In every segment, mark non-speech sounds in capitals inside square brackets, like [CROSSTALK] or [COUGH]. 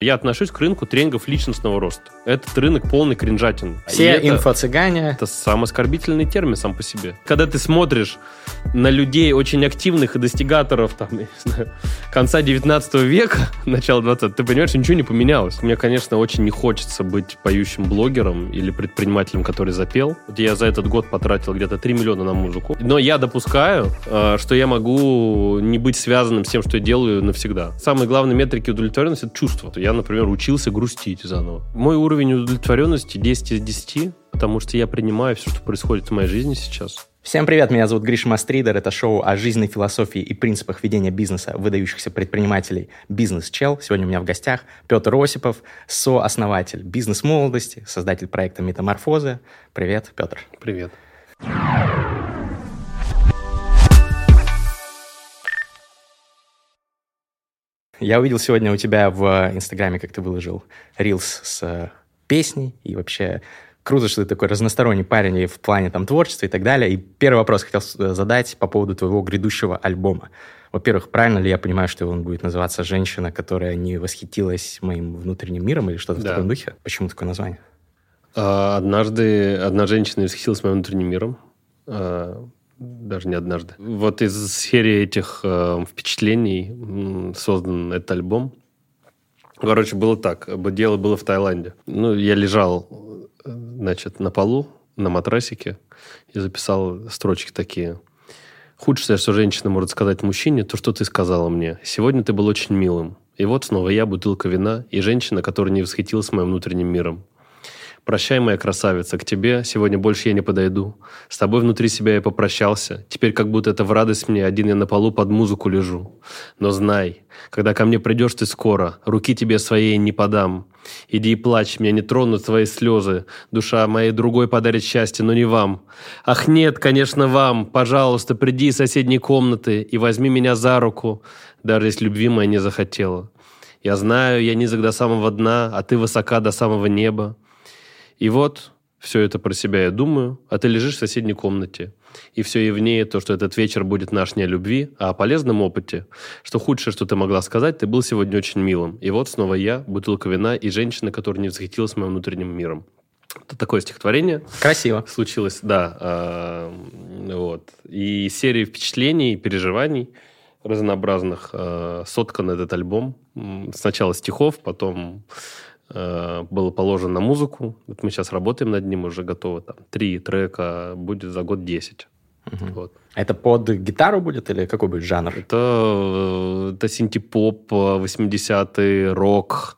Я отношусь к рынку тренингов личностного роста. Этот рынок полный кринжатин. Все это, инфо-цыгане. Это самый оскорбительный термин сам по себе. Когда ты смотришь на людей очень активных и достигаторов там, я не знаю, конца 19 века, [LAUGHS] начала 20 ты понимаешь, ничего не поменялось. Мне, конечно, очень не хочется быть поющим блогером или предпринимателем, который запел. Вот я за этот год потратил где-то 3 миллиона на музыку. Но я допускаю, э, что я могу не быть связанным с тем, что я делаю навсегда. Самые главные метрики удовлетворенности — это чувство. Я, например, учился грустить заново. Мой уровень удовлетворенности 10 из 10, потому что я принимаю все, что происходит в моей жизни сейчас. Всем привет, меня зовут Гриша Мастридер. Это шоу о жизненной философии и принципах ведения бизнеса выдающихся предпринимателей «Бизнес-чел». Сегодня у меня в гостях Петр Осипов, сооснователь «Бизнес-молодости», создатель проекта «Метаморфозы». Привет, Петр. Привет. Я увидел сегодня у тебя в Инстаграме, как ты выложил рилс с э, песней, и вообще круто, что ты такой разносторонний парень и в плане там творчества и так далее. И первый вопрос хотел э, задать по поводу твоего грядущего альбома. Во-первых, правильно ли я понимаю, что он будет называться «Женщина, которая не восхитилась моим внутренним миром» или что-то да. в таком духе? Почему такое название? А, однажды одна женщина восхитилась моим внутренним миром. Даже не однажды. Вот из серии этих э, впечатлений создан этот альбом. Короче, было так. Дело было в Таиланде. Ну, я лежал, значит, на полу, на матрасике, и записал строчки такие. Худшее, что женщина может сказать мужчине, то, что ты сказала мне. Сегодня ты был очень милым. И вот снова я, бутылка вина, и женщина, которая не восхитилась моим внутренним миром. Прощай, моя красавица, к тебе сегодня больше я не подойду. С тобой внутри себя я попрощался. Теперь как будто это в радость мне, один я на полу под музыку лежу. Но знай, когда ко мне придешь ты скоро, руки тебе своей не подам. Иди и плачь, меня не тронут твои слезы. Душа моей другой подарит счастье, но не вам. Ах нет, конечно, вам. Пожалуйста, приди из соседней комнаты и возьми меня за руку, даже если любви моя не захотела. Я знаю, я низок до самого дна, а ты высока до самого неба. И вот все это про себя я думаю, а ты лежишь в соседней комнате. И все явнее то, что этот вечер будет наш не о любви, а о полезном опыте. Что худшее, что ты могла сказать, ты был сегодня очень милым. И вот снова я, бутылка вина и женщина, которая не восхитилась моим внутренним миром. Это такое стихотворение. Красиво. Случилось, да. Э, вот. И серии впечатлений, переживаний разнообразных э, соткан этот альбом. Сначала стихов, потом было положено на музыку. Вот мы сейчас работаем над ним, уже готово. Там, три трека, будет за год 10. Угу. Вот. Это под гитару будет или какой будет жанр? Это, это синтепоп, 80-й, рок.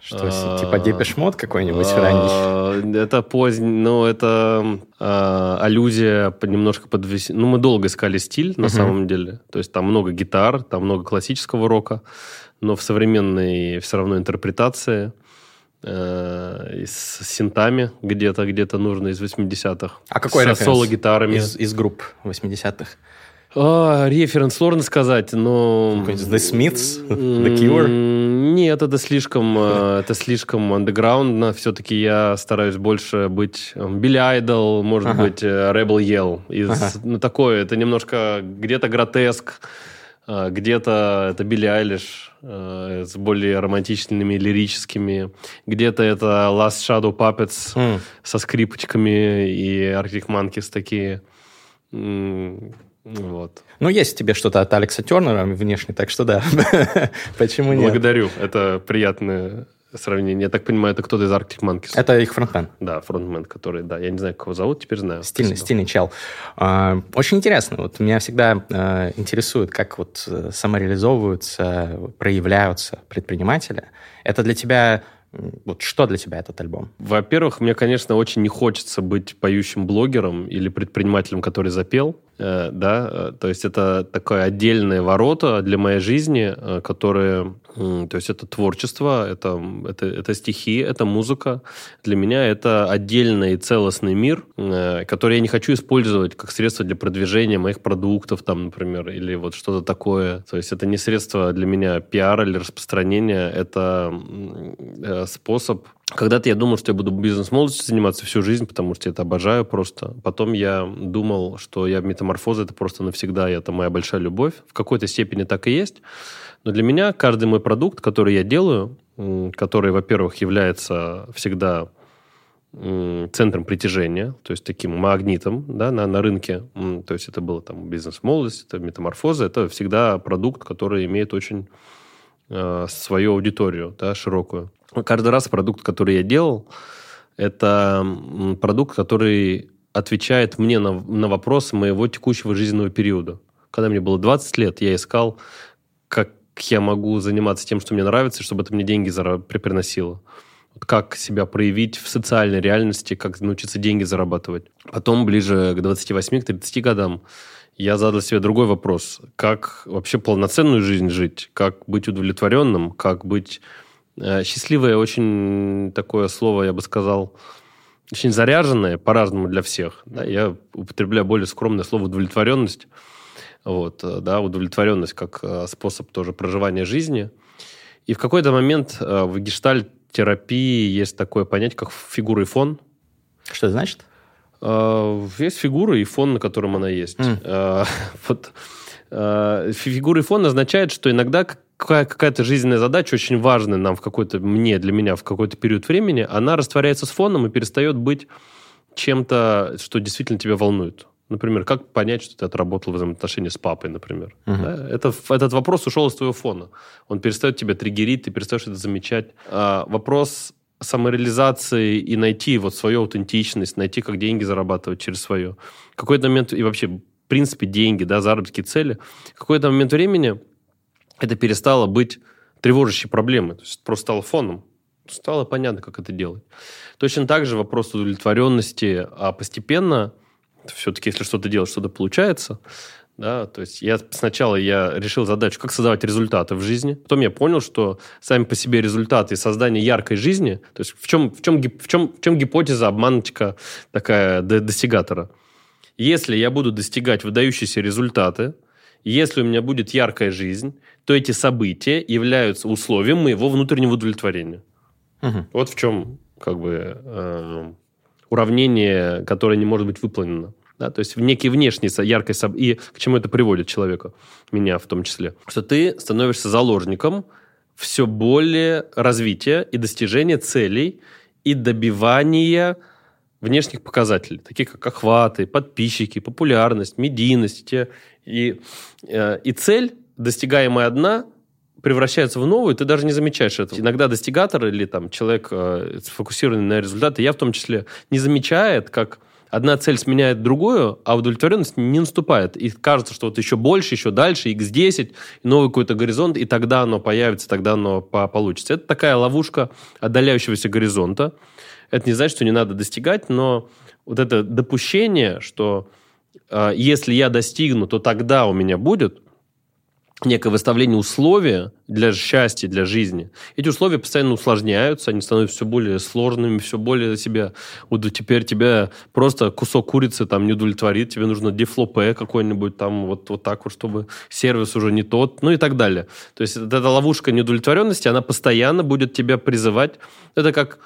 Что, а, типа Депешмот какой-нибудь а, ранний? Это поздний, ну, это а, аллюзия немножко под... Ну, мы долго искали стиль, на угу. самом деле. То есть там много гитар, там много классического рока, но в современной все равно интерпретации э, с синтами где-то, где-то нужно из 80-х. А какой С соло-гитарами. Из, из групп 80-х? А, референс сложно сказать, но... The Smiths? The Cure? Нет, это слишком, э, это слишком андеграундно. Все-таки я стараюсь больше быть Билли Айдол, может ага. быть, э, Rebel Yell. Из, ага. Ну, такое, это немножко где-то гротеск, э, где-то это Билли Айлиш э, с более романтичными, лирическими. Где-то это Last Shadow Puppets mm. со скрипочками и Arctic Monkeys такие. Вот. Ну, есть тебе что-то от Алекса Тернера внешне, так что да. [LAUGHS] Почему нет? Благодарю. Это приятное сравнение. Я так понимаю, это кто-то из Arctic Monkeys. Это их фронтмен. Да, фронтмен, который, да, я не знаю, как его зовут, теперь знаю. Стильный, Спасибо. стильный чел. А, очень интересно. Вот меня всегда а, интересует, как вот э, самореализовываются, проявляются предприниматели. Это для тебя вот что для тебя этот альбом? Во-первых, мне, конечно, очень не хочется быть поющим блогером или предпринимателем, который запел. Э, да, э, то есть это такое отдельное ворота для моей жизни, э, которые, то есть это творчество, это, это, это стихи, это музыка. Для меня это отдельный целостный мир, который я не хочу использовать как средство для продвижения моих продуктов, там, например, или вот что-то такое. То есть это не средство для меня пиара или распространения, это способ когда-то я думал, что я буду бизнес-молодостью заниматься всю жизнь, потому что я это обожаю просто. Потом я думал, что я метаморфоза это просто навсегда, это моя большая любовь. В какой-то степени так и есть. Но для меня каждый мой продукт, который я делаю, который, во-первых, является всегда центром притяжения, то есть таким магнитом да, на, на рынке. То есть это было там бизнес-молодость, это метаморфоза, это всегда продукт, который имеет очень э, свою аудиторию да, широкую. Каждый раз продукт, который я делал, это продукт, который отвечает мне на, на вопросы моего текущего жизненного периода. Когда мне было 20 лет, я искал, как я могу заниматься тем, что мне нравится, чтобы это мне деньги приносило. Вот как себя проявить в социальной реальности, как научиться деньги зарабатывать. Потом, ближе к 28-30 годам, я задал себе другой вопрос. Как вообще полноценную жизнь жить? Как быть удовлетворенным? Как быть Э, счастливое очень такое слово, я бы сказал, очень заряженное по-разному для всех. Да, я употребляю более скромное слово удовлетворенность. Вот, э, да, удовлетворенность как э, способ тоже проживания жизни. И в какой-то момент в гештальт-терапии есть такое понятие, как фигура и фон. Что это значит? Есть фигура и фон, на котором она есть. Mm. Вот фигура и фон означает, что иногда какая-то жизненная задача очень важная нам в какой-то, мне, для меня в какой-то период времени, она растворяется с фоном и перестает быть чем-то, что действительно тебя волнует. Например, как понять, что ты отработал взаимоотношения с папой, например? Угу. Да? Это, этот вопрос ушел из твоего фона. Он перестает тебя триггерить, ты перестаешь это замечать. А, вопрос самореализации и найти вот свою аутентичность, найти, как деньги зарабатывать через свое. Какой-то момент, и вообще, в принципе, деньги, да, заработки, цели, какой-то момент времени это перестало быть тревожащей проблемой. То есть просто стало фоном. Стало понятно, как это делать. Точно так же вопрос удовлетворенности, а постепенно, все-таки, если что-то делать, что-то получается, да, то есть я сначала я решил задачу, как создавать результаты в жизни. Потом я понял, что сами по себе результаты и создание яркой жизни, то есть в чем, в чем, в чем, в чем гипотеза обманочка такая достигатора. Если я буду достигать выдающиеся результаты, если у меня будет яркая жизнь, то эти события являются условием моего внутреннего удовлетворения. Угу. Вот в чем как бы э, уравнение, которое не может быть выполнено. Да? То есть в некий внешний яркой соб... и к чему это приводит человека, меня в том числе, что ты становишься заложником все более развития и достижения целей и добивания внешних показателей, таких как охваты, подписчики, популярность, медийность. И, э, и цель, достигаемая одна, превращается в новую, ты даже не замечаешь этого. Иногда достигатор или там человек, э, сфокусированный на результаты, я в том числе, не замечает, как одна цель сменяет другую, а удовлетворенность не наступает. И кажется, что вот еще больше, еще дальше, x10, новый какой-то горизонт, и тогда оно появится, тогда оно получится. Это такая ловушка отдаляющегося горизонта. Это не значит, что не надо достигать, но вот это допущение, что э, если я достигну, то тогда у меня будет некое выставление условия для счастья, для жизни. Эти условия постоянно усложняются, они становятся все более сложными, все более себя... Вот теперь тебя просто кусок курицы там не удовлетворит, тебе нужно дефлопе какой-нибудь там вот, вот так вот, чтобы сервис уже не тот, ну и так далее. То есть эта ловушка неудовлетворенности, она постоянно будет тебя призывать. Это как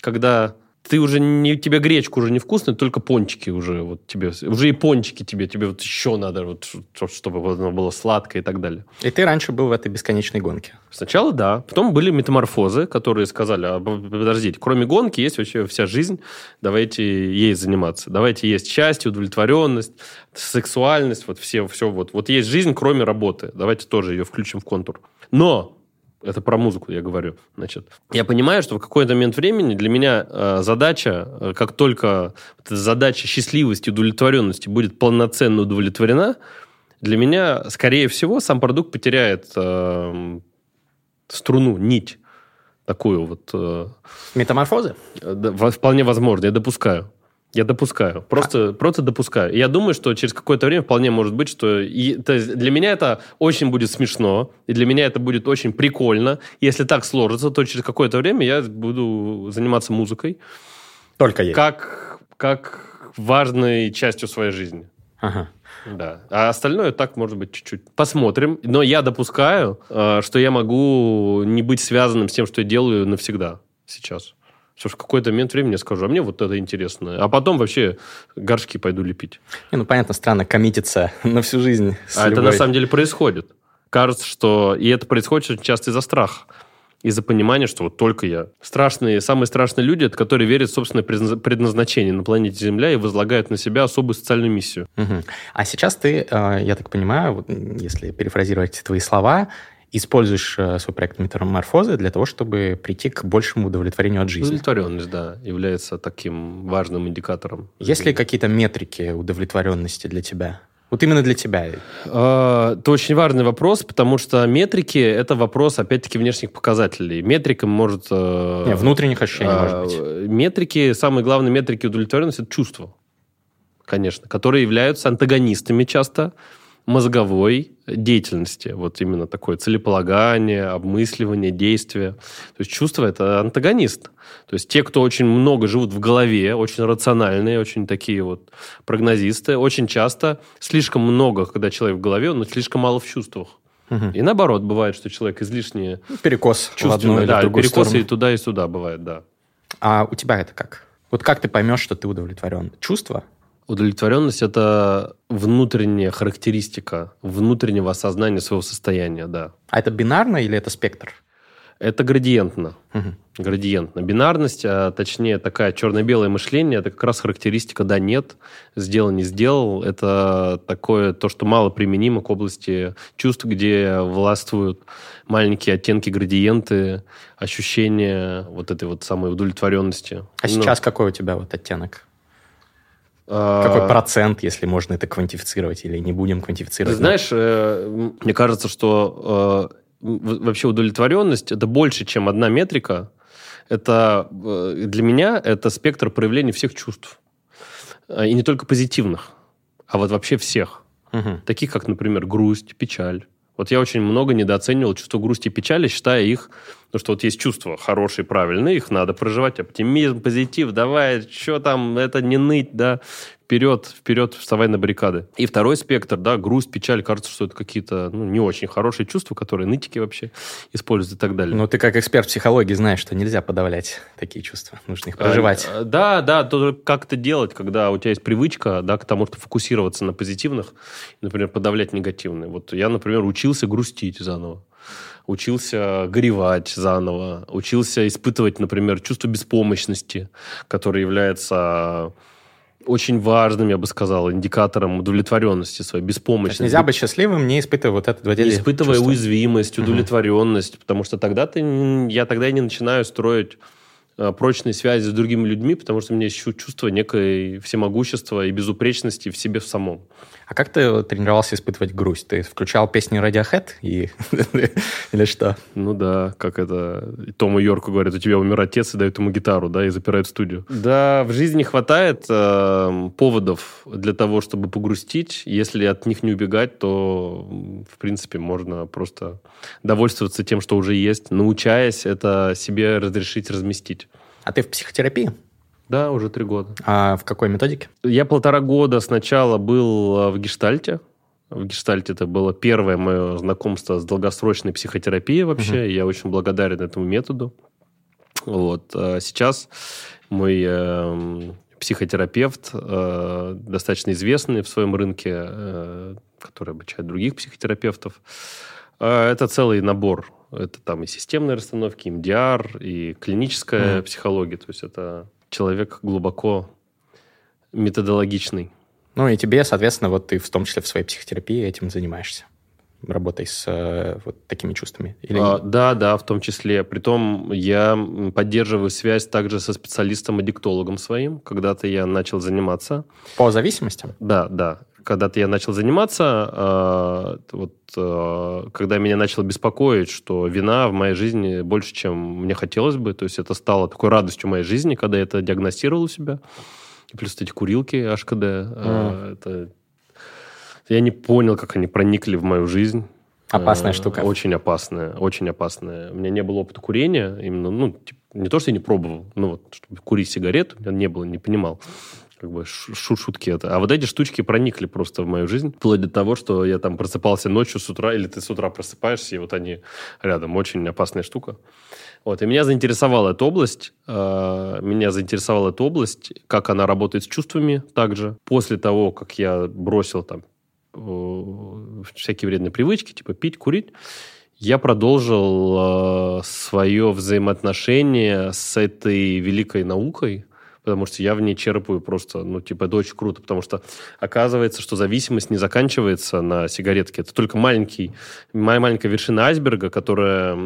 когда ты уже не тебе гречку уже не вкусная, только пончики уже вот тебе уже и пончики тебе тебе вот еще надо вот чтобы оно было сладкое и так далее. И ты раньше был в этой бесконечной гонке. Сначала да, потом были метаморфозы, которые сказали, а, подождите, кроме гонки есть вообще вся жизнь, давайте ей заниматься, давайте есть счастье, удовлетворенность, сексуальность, вот все все вот вот есть жизнь кроме работы, давайте тоже ее включим в контур. Но это про музыку я говорю. Значит, я понимаю, что в какой-то момент времени для меня э, задача, э, как только задача счастливости, удовлетворенности будет полноценно удовлетворена, для меня, скорее всего, сам продукт потеряет э, струну, нить такую вот. Э, Метаморфозы? Э, вполне возможно, я допускаю. Я допускаю. Просто, а... просто допускаю. я думаю, что через какое-то время вполне может быть, что... И, то есть для меня это очень будет смешно, и для меня это будет очень прикольно. Если так сложится, то через какое-то время я буду заниматься музыкой. Только ей. Как, как важной частью своей жизни. Ага. Да. А остальное так, может быть, чуть-чуть. Посмотрим. Но я допускаю, э, что я могу не быть связанным с тем, что я делаю навсегда сейчас. Все в какой-то момент времени я скажу, а мне вот это интересно. А потом вообще горшки пойду лепить. Не, ну, понятно, странно коммититься [LAUGHS] на всю жизнь. а любой... это на самом деле происходит. Кажется, что... И это происходит очень часто из-за страха. из-за понимания, что вот только я. Страшные, самые страшные люди, это которые верят в собственное предназначение на планете Земля и возлагают на себя особую социальную миссию. Угу. А сейчас ты, э, я так понимаю, если перефразировать твои слова, используешь э, свой проект метаморфозы для того, чтобы прийти к большему удовлетворению от жизни. Удовлетворенность, да, является таким важным индикатором. Есть ли какие-то метрики удовлетворенности для тебя? Вот именно для тебя. А, это очень важный вопрос, потому что метрики – это вопрос, опять-таки, внешних показателей. Метрика может... Э, Не, внутренних ощущений, может быть. А, метрики, самые главные метрики удовлетворенности – это чувства, конечно, которые являются антагонистами часто мозговой деятельности. Вот именно такое целеполагание, обмысливание, действие. То есть чувство – это антагонист. То есть те, кто очень много живут в голове, очень рациональные, очень такие вот прогнозисты, очень часто слишком много, когда человек в голове, но слишком мало в чувствах. Угу. И наоборот, бывает, что человек излишне... Перекос в одну или да, в другую перекосы сторону. и туда, и сюда бывает, да. А у тебя это как? Вот как ты поймешь, что ты удовлетворен? Чувство? Удовлетворенность – это внутренняя характеристика внутреннего осознания своего состояния, да. А это бинарно или это спектр? Это градиентно. Угу. Градиентно. Бинарность, а точнее такая черно-белое мышление, это как раз характеристика «да-нет», «сделал, не сделал». Это такое, то, что мало применимо к области чувств, где властвуют маленькие оттенки, градиенты, ощущения вот этой вот самой удовлетворенности. А ну, сейчас какой у тебя вот оттенок? А, Какой процент, если можно это квантифицировать, или не будем квантифицировать? знаешь, э, мне кажется, что э, вообще удовлетворенность это больше, чем одна метрика. Это э, для меня это спектр проявления всех чувств. И не только позитивных, а вот вообще всех. Угу. Таких, как, например, грусть, печаль. Вот я очень много недооценивал чувство грусти и печали, считая их, ну что вот есть чувства хорошие, правильные, их надо проживать, оптимизм, позитив, давай, что там, это не ныть, да, вперед, вперед, вставай на баррикады. И второй спектр, да, грусть, печаль, кажется, что это какие-то ну, не очень хорошие чувства, которые нытики вообще используют и так далее. Ну, ты как эксперт психологии знаешь, что нельзя подавлять такие чувства, нужно их проживать. А, да, да, то как это делать, когда у тебя есть привычка, да, к тому, что фокусироваться на позитивных, например, подавлять негативные. Вот я, например, учился грустить заново учился горевать заново, учился испытывать, например, чувство беспомощности, которое является очень важным, я бы сказал, индикатором удовлетворенности своей, беспомощности. нельзя быть счастливым, не испытывая вот это Не испытывая чувства. уязвимость, удовлетворенность, угу. потому что тогда ты, я тогда и не начинаю строить э, прочные связи с другими людьми, потому что у меня есть чувство некой всемогущества и безупречности в себе в самом. А как ты тренировался испытывать грусть? Ты включал песни Radiohead и... [LAUGHS] или что? Ну да, как это... Тому Йорку говорят, у тебя умер отец, и дают ему гитару, да, и запирают студию. Да, в жизни хватает э, поводов для того, чтобы погрустить. Если от них не убегать, то, в принципе, можно просто довольствоваться тем, что уже есть, научаясь это себе разрешить разместить. А ты в психотерапии? Да, уже три года. А в какой методике? Я полтора года сначала был э, в гештальте. В гештальте это было первое мое знакомство с долгосрочной психотерапией вообще. Угу. Я очень благодарен этому методу. Вот. А сейчас мой э, психотерапевт, э, достаточно известный в своем рынке, э, который обучает других психотерапевтов, э, это целый набор. Это там и системные расстановки, и МДР, и клиническая mm. психология. То есть это человек глубоко методологичный. Ну и тебе, соответственно, вот ты в том числе в своей психотерапии этим занимаешься работой с э, вот такими чувствами? Или а, да, да, в том числе. Притом я поддерживаю связь также со специалистом-аддиктологом своим. Когда-то я начал заниматься. По зависимостям? Да, да когда-то я начал заниматься, э, вот, э, когда меня начало беспокоить, что вина в моей жизни больше, чем мне хотелось бы, то есть это стало такой радостью моей жизни, когда я это диагностировал у себя. И плюс эти курилки HKD, mm. э, это... я не понял, как они проникли в мою жизнь. Опасная штука. Очень опасная, очень опасная. У меня не было опыта курения, именно, ну, типа, не то, что я не пробовал, ну вот, чтобы курить сигарету, у меня не было, не понимал как бы шу шутки это. А вот эти штучки проникли просто в мою жизнь, вплоть до того, что я там просыпался ночью с утра, или ты с утра просыпаешься, и вот они рядом. Очень опасная штука. Вот, и меня заинтересовала эта область. Э, меня заинтересовала эта область, как она работает с чувствами также. После того, как я бросил там э, всякие вредные привычки, типа пить, курить, Я продолжил э, свое взаимоотношение с этой великой наукой, потому что я в ней черпаю просто, ну, типа, это очень круто, потому что оказывается, что зависимость не заканчивается на сигаретке. Это только маленький, маленькая вершина айсберга, которая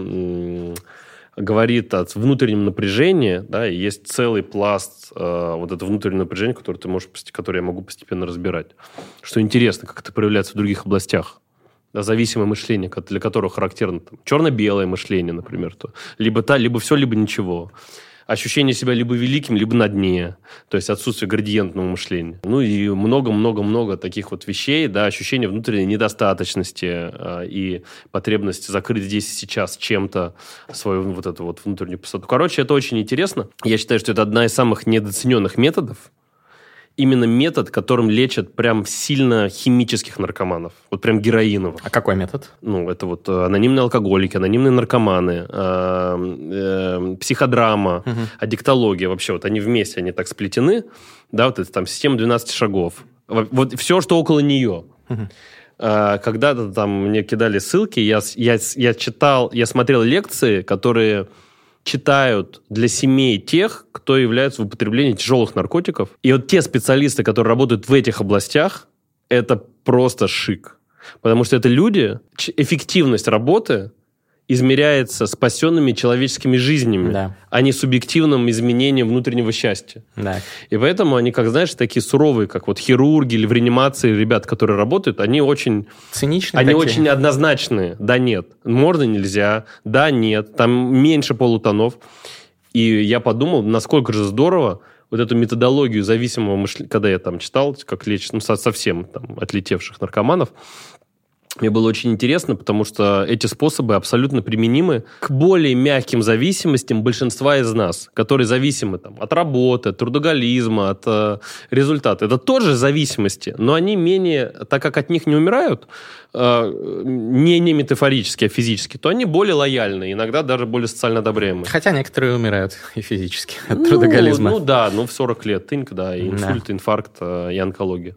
говорит о внутреннем напряжении, да, и есть целый пласт э, вот этого внутреннего напряжения, который ты можешь, который я могу постепенно разбирать. Что интересно, как это проявляется в других областях. Да, зависимое мышление, для которого характерно там, черно-белое мышление, например. То, либо та, либо все, либо ничего ощущение себя либо великим, либо на дне. То есть отсутствие градиентного мышления. Ну и много-много-много таких вот вещей, да, ощущение внутренней недостаточности э, и потребности закрыть здесь и сейчас чем-то свою вот эту вот внутреннюю пустоту. Короче, это очень интересно. Я считаю, что это одна из самых недооцененных методов именно метод, которым лечат прям сильно химических наркоманов. Вот прям героиновых. А какой метод? Ну, это вот э, анонимные алкоголики, анонимные наркоманы, э, э, психодрама, угу. аддиктология. Вообще вот они вместе, они так сплетены. Да, вот это там система 12 шагов. Вот все, что около нее. Угу. Когда-то там мне кидали ссылки, я, я, я читал, я смотрел лекции, которые читают для семей тех, кто является в употреблении тяжелых наркотиков. И вот те специалисты, которые работают в этих областях, это просто шик. Потому что это люди, эффективность работы измеряется спасенными человеческими жизнями, да. а не субъективным изменением внутреннего счастья. Да. И поэтому они, как знаешь, такие суровые, как вот хирурги или в реанимации ребят, которые работают, они очень... Циничные Они такие. очень однозначные. Да, нет. Можно, нельзя. Да, нет. Там меньше полутонов. И я подумал, насколько же здорово вот эту методологию зависимого мышления, когда я там читал, как лечить ну, совсем там, отлетевших наркоманов, мне было очень интересно, потому что эти способы абсолютно применимы к более мягким зависимостям большинства из нас, которые зависимы там, от работы, от трудоголизма, от э, результата. Это тоже зависимости, но они менее, так как от них не умирают, э, не, не метафорически, а физически, то они более лояльны, иногда даже более социально одобряемые. Хотя некоторые умирают и физически от ну, трудоголизма. Ну да, ну в 40 лет тыньк, да, и инсульт, да. инфаркт, э, и онкология.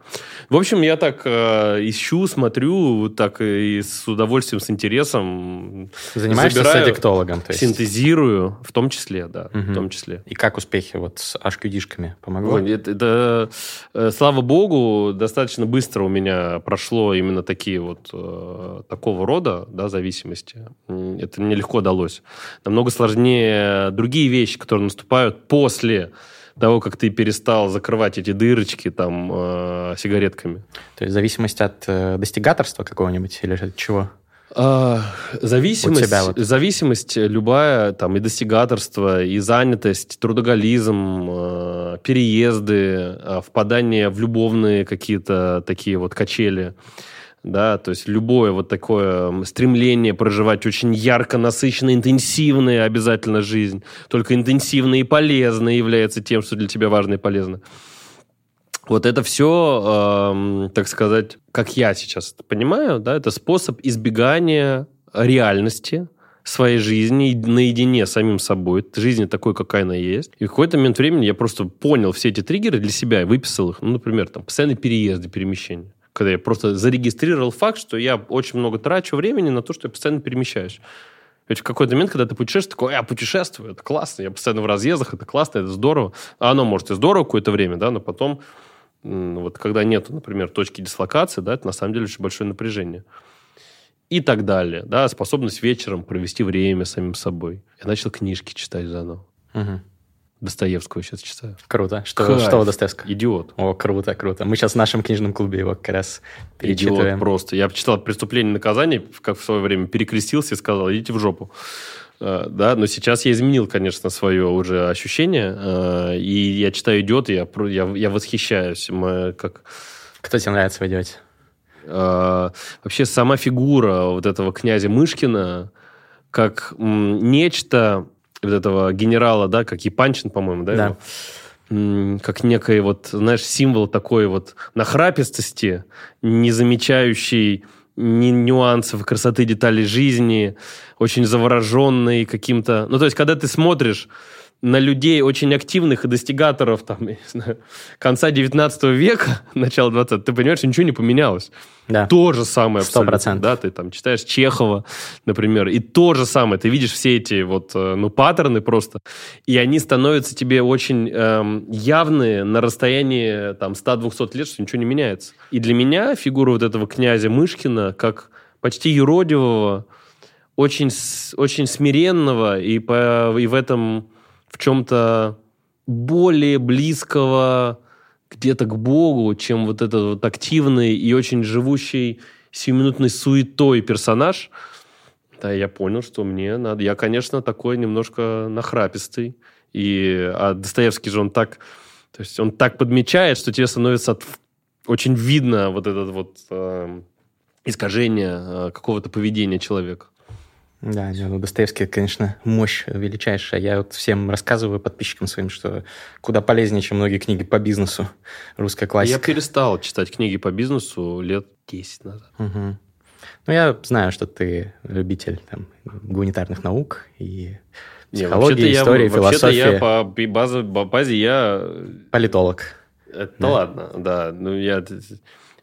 В общем, я так э, ищу, смотрю, так так и с удовольствием, с интересом. Занимаешься забираю, с аддиктологом? То есть. Синтезирую, в том числе, да, угу. в том числе. И как успехи вот с HQD-шками? Помогло? Ой, это, это, э, слава богу, достаточно быстро у меня прошло именно такие вот э, такого рода да, зависимости. Это мне легко далось. Намного сложнее другие вещи, которые наступают после того, как ты перестал закрывать эти дырочки там э, сигаретками. То есть зависимость от э, достигаторства какого-нибудь или от чего? А, зависимость, вот зависимость любая, там и достигаторство, и занятость, трудоголизм, э, переезды, э, впадание в любовные какие-то такие вот качели да, то есть любое вот такое стремление проживать очень ярко, насыщенно, интенсивная обязательно жизнь, только интенсивная и полезная является тем, что для тебя важно и полезно. Вот это все, э, так сказать, как я сейчас это понимаю, да, это способ избегания реальности, своей жизни наедине с самим собой, жизни такой, какая она есть. И в какой-то момент времени я просто понял все эти триггеры для себя и выписал их. Ну, например, там, постоянные переезды, перемещения когда я просто зарегистрировал факт, что я очень много трачу времени на то, что я постоянно перемещаюсь. Ведь в какой-то момент, когда ты путешествуешь, такой, я путешествую, это классно, я постоянно в разъездах, это классно, это здорово. А оно может и здорово какое-то время, да, но потом, вот когда нет, например, точки дислокации, да, это на самом деле очень большое напряжение. И так далее, да, способность вечером провести время самим собой. Я начал книжки читать заново. Угу. Достоевского сейчас читаю. Круто. Что, что у Достоевского? Идиот. О, круто, круто. Мы сейчас в нашем книжном клубе его как раз перечитываем. Идиот просто. Я почитал «Преступление и наказание», как в свое время перекрестился и сказал, идите в жопу. Uh, да, но сейчас я изменил, конечно, свое уже ощущение, uh, и я читаю «Идиот», и я, я, я восхищаюсь. Мы как... Кто тебе нравится в «Идиоте»? Uh, вообще сама фигура вот этого князя Мышкина как нечто вот этого генерала, да, как Япанчин, по-моему, да, да. Его? как некий вот, знаешь, символ такой вот нахрапистости, не замечающий ни нюансов, красоты деталей жизни, очень завороженный каким-то... Ну, то есть, когда ты смотришь на людей очень активных и достигаторов там, я не знаю, конца 19 века, [LAUGHS] начала 20 ты понимаешь, ничего не поменялось. Да. То же самое 100%. абсолютно. Да, ты там читаешь Чехова, например, и то же самое. Ты видишь все эти вот, э, ну, паттерны просто, и они становятся тебе очень эм, явные на расстоянии там 100-200 лет, что ничего не меняется. И для меня фигура вот этого князя Мышкина, как почти юродивого, очень, очень смиренного и, по, и в этом в чем-то более близкого где-то к Богу, чем вот этот вот активный и очень живущий сиюминутной суетой персонаж, да, я понял, что мне надо... Я, конечно, такой немножко нахрапистый. И, а Достоевский же он так... То есть он так подмечает, что тебе становится от- очень видно вот это вот эм, искажение э, какого-то поведения человека. Да, не, ну, Достоевский, конечно, мощь величайшая. Я вот всем рассказываю, подписчикам своим, что куда полезнее, чем многие книги по бизнесу. Русская Я классика. перестал читать книги по бизнесу лет 10 назад. Мгм. Ну, я знаю, что ты любитель там, гуманитарных наук и Не, психологии, я- истории, вообще-то философии. я по базе, по базе я... Политолог. Это Да. ладно, да. Ну, я...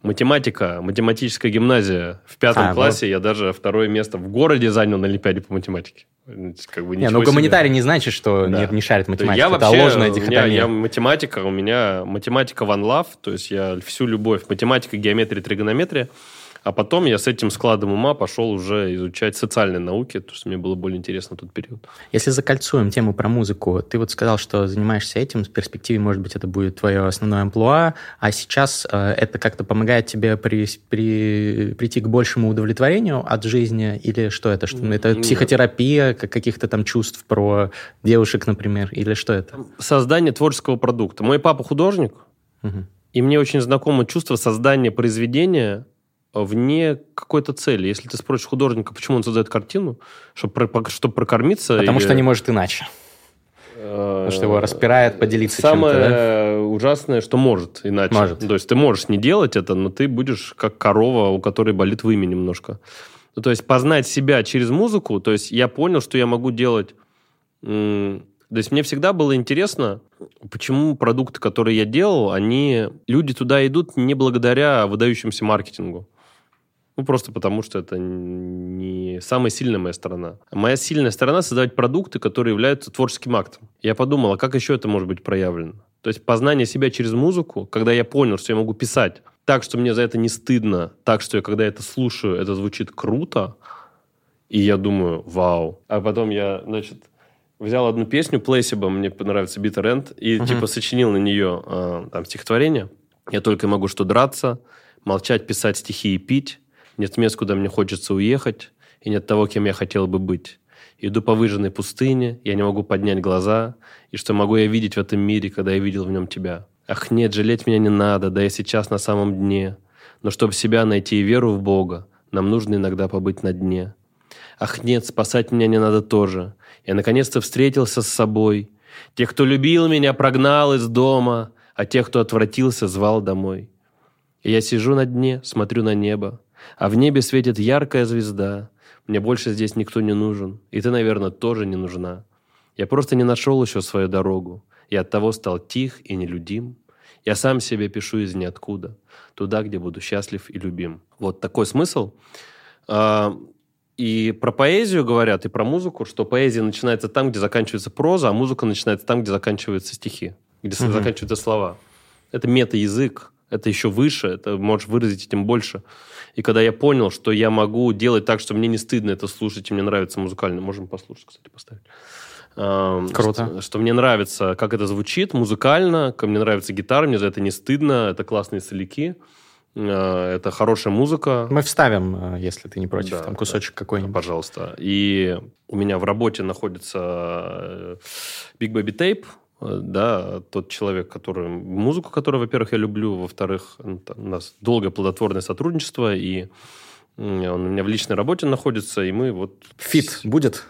Математика, математическая гимназия. В пятом А, классе я даже второе место в городе занял на Олимпиаде по математике. Как бы Не, ну гуманитарий не значит, что Да. не, не шарит математику. Я Это вообще, ложная у меня, дихотомия. я математика, у меня математика one love, то есть я всю любовь, математика, геометрия, тригонометрия, а потом я с этим складом ума пошел уже изучать социальные науки, потому что мне было более интересно тот период. Если закольцуем тему про музыку, ты вот сказал, что занимаешься этим, в перспективе, может быть, это будет твое основное амплуа, а сейчас э, это как-то помогает тебе при- при- прийти к большему удовлетворению от жизни, или что это? Что, это Нет. психотерапия как- каких-то там чувств про девушек, например, или что это? Создание творческого продукта. Мой папа художник, Мгм. и мне очень знакомо чувство создания произведения вне какой-то цели. Если ты спросишь художника, почему он создает картину, чтобы, чтобы прокормиться... Потому или- что не может иначе. Потому что его распирает поделиться Самое чем-то, ужасное, что может иначе. Может. То есть ты можешь не делать это, но ты будешь как корова, у которой болит вымя немножко. Ну, то есть познать себя через музыку, то есть я понял, что я могу делать... То есть мне всегда было интересно, почему продукты, которые я делал, они... Люди туда идут не благодаря выдающемуся маркетингу. Ну, просто потому, что это не самая сильная моя сторона. Моя сильная сторона – создавать продукты, которые являются творческим актом. Я подумал, а как еще это может быть проявлено? То есть познание себя через музыку, когда я понял, что я могу писать так, что мне за это не стыдно, так, что я, когда это слушаю, это звучит круто, и я думаю, вау. А потом я, значит, взял одну песню Placebo, мне нравится Bitter End, и Мгм. типа сочинил на нее э, там стихотворение. Я только могу что драться, молчать, писать стихи и пить. Нет мест, куда мне хочется уехать, и нет того, кем я хотел бы быть. Иду по выжженной пустыне, я не могу поднять глаза, и что могу я видеть в этом мире, когда я видел в нем тебя? Ах нет, жалеть меня не надо, да я сейчас на самом дне. Но чтобы себя найти и веру в Бога, нам нужно иногда побыть на дне. Ах нет, спасать меня не надо тоже. Я наконец-то встретился с собой. Тех, кто любил меня, прогнал из дома, а тех, кто отвратился, звал домой. И я сижу на дне, смотрю на небо, а в небе светит яркая звезда. Мне больше здесь никто не нужен, и ты, наверное, тоже не нужна. Я просто не нашел еще свою дорогу, и оттого стал тих и нелюдим. Я сам себе пишу из ниоткуда, туда, где буду счастлив и любим. Вот такой смысл. А, И про поэзию говорят, и про музыку, что поэзия начинается там, где заканчивается проза, а музыка начинается там, где заканчиваются стихи, где Мгм. заканчиваются слова. Это мета-язык, это еще выше, это можешь выразить этим больше. И когда я понял, что я могу делать так, что мне не стыдно это слушать, и мне нравится музыкально, можем послушать, кстати, поставить. Круто. Что, что мне нравится, как это звучит музыкально, как мне нравится гитара, мне за это не стыдно, это классные соляки, э, это хорошая музыка. Мы вставим, э, если ты не против, Да, там да. кусочек какой-нибудь. Пожалуйста. И у меня в работе находится э, Big Baby Tape, да, тот человек, который музыку, которую, во-первых, я люблю, во-вторых, у нас долгое плодотворное сотрудничество, и он у меня в личной работе находится, и мы вот... Фит будет?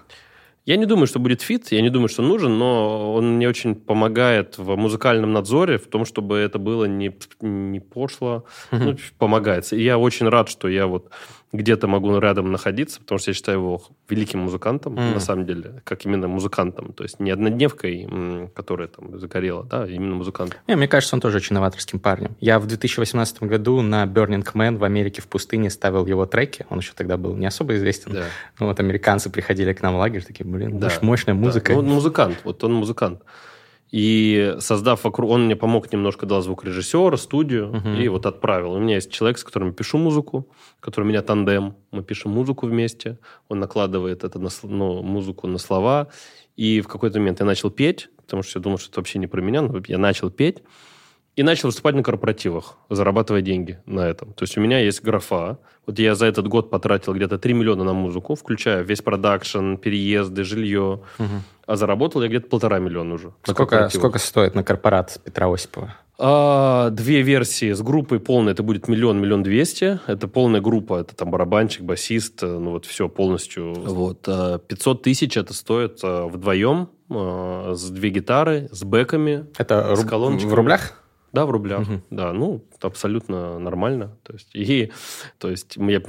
Я не думаю, что будет feat, я не думаю, что нужен, но он мне очень помогает в музыкальном надзоре, в том, чтобы это было не, не пошло, [LAUGHS] ну, помогает. И я очень рад, что я вот где-то могу рядом находиться, потому что я считаю его великим музыкантом, Мгм. на самом деле, как именно музыкантом. То есть не однодневкой, которая там загорела, да, а именно музыкантом. Не, мне кажется, он тоже очень новаторским парнем. Я в 2018 году на Burning Man в Америке в пустыне ставил его треки. Он еще тогда был не особо известен. Да. Ну, вот американцы приходили к нам в лагерь, такие, блин, Да. мощная Да. музыка. Ну, он музыкант, вот он музыкант. И создав вокруг... Он мне помог немножко, дал звукорежиссера, студию, Мгм. и вот отправил. У меня есть человек, с которым я пишу музыку, который у меня тандем. Мы пишем музыку вместе. Он накладывает это на, ну, музыку на слова. И в какой-то момент я начал петь, потому что я думал, что это вообще не про меня, но я начал петь. И начал выступать на корпоративах, зарабатывая деньги на этом. То есть у меня есть графа. Вот я за этот год потратил где-то 3 миллиона на музыку, включая весь продакшн, переезды, жилье. Мгм. А заработал я где-то полтора миллиона уже. Сколько, сколько стоит на корпорат Петра Осипова? А, две версии с группой полной, это будет миллион, миллион двести. Это полная группа, это там барабанщик, басист, э, ну вот все полностью. Вот. а, 500 тысяч это стоит а, вдвоем, а, с две гитары, с бэками. Это С руб- колоночками. в рублях? Да, в рублях. Мгм. Да, ну, абсолютно нормально. То есть, и, то есть мы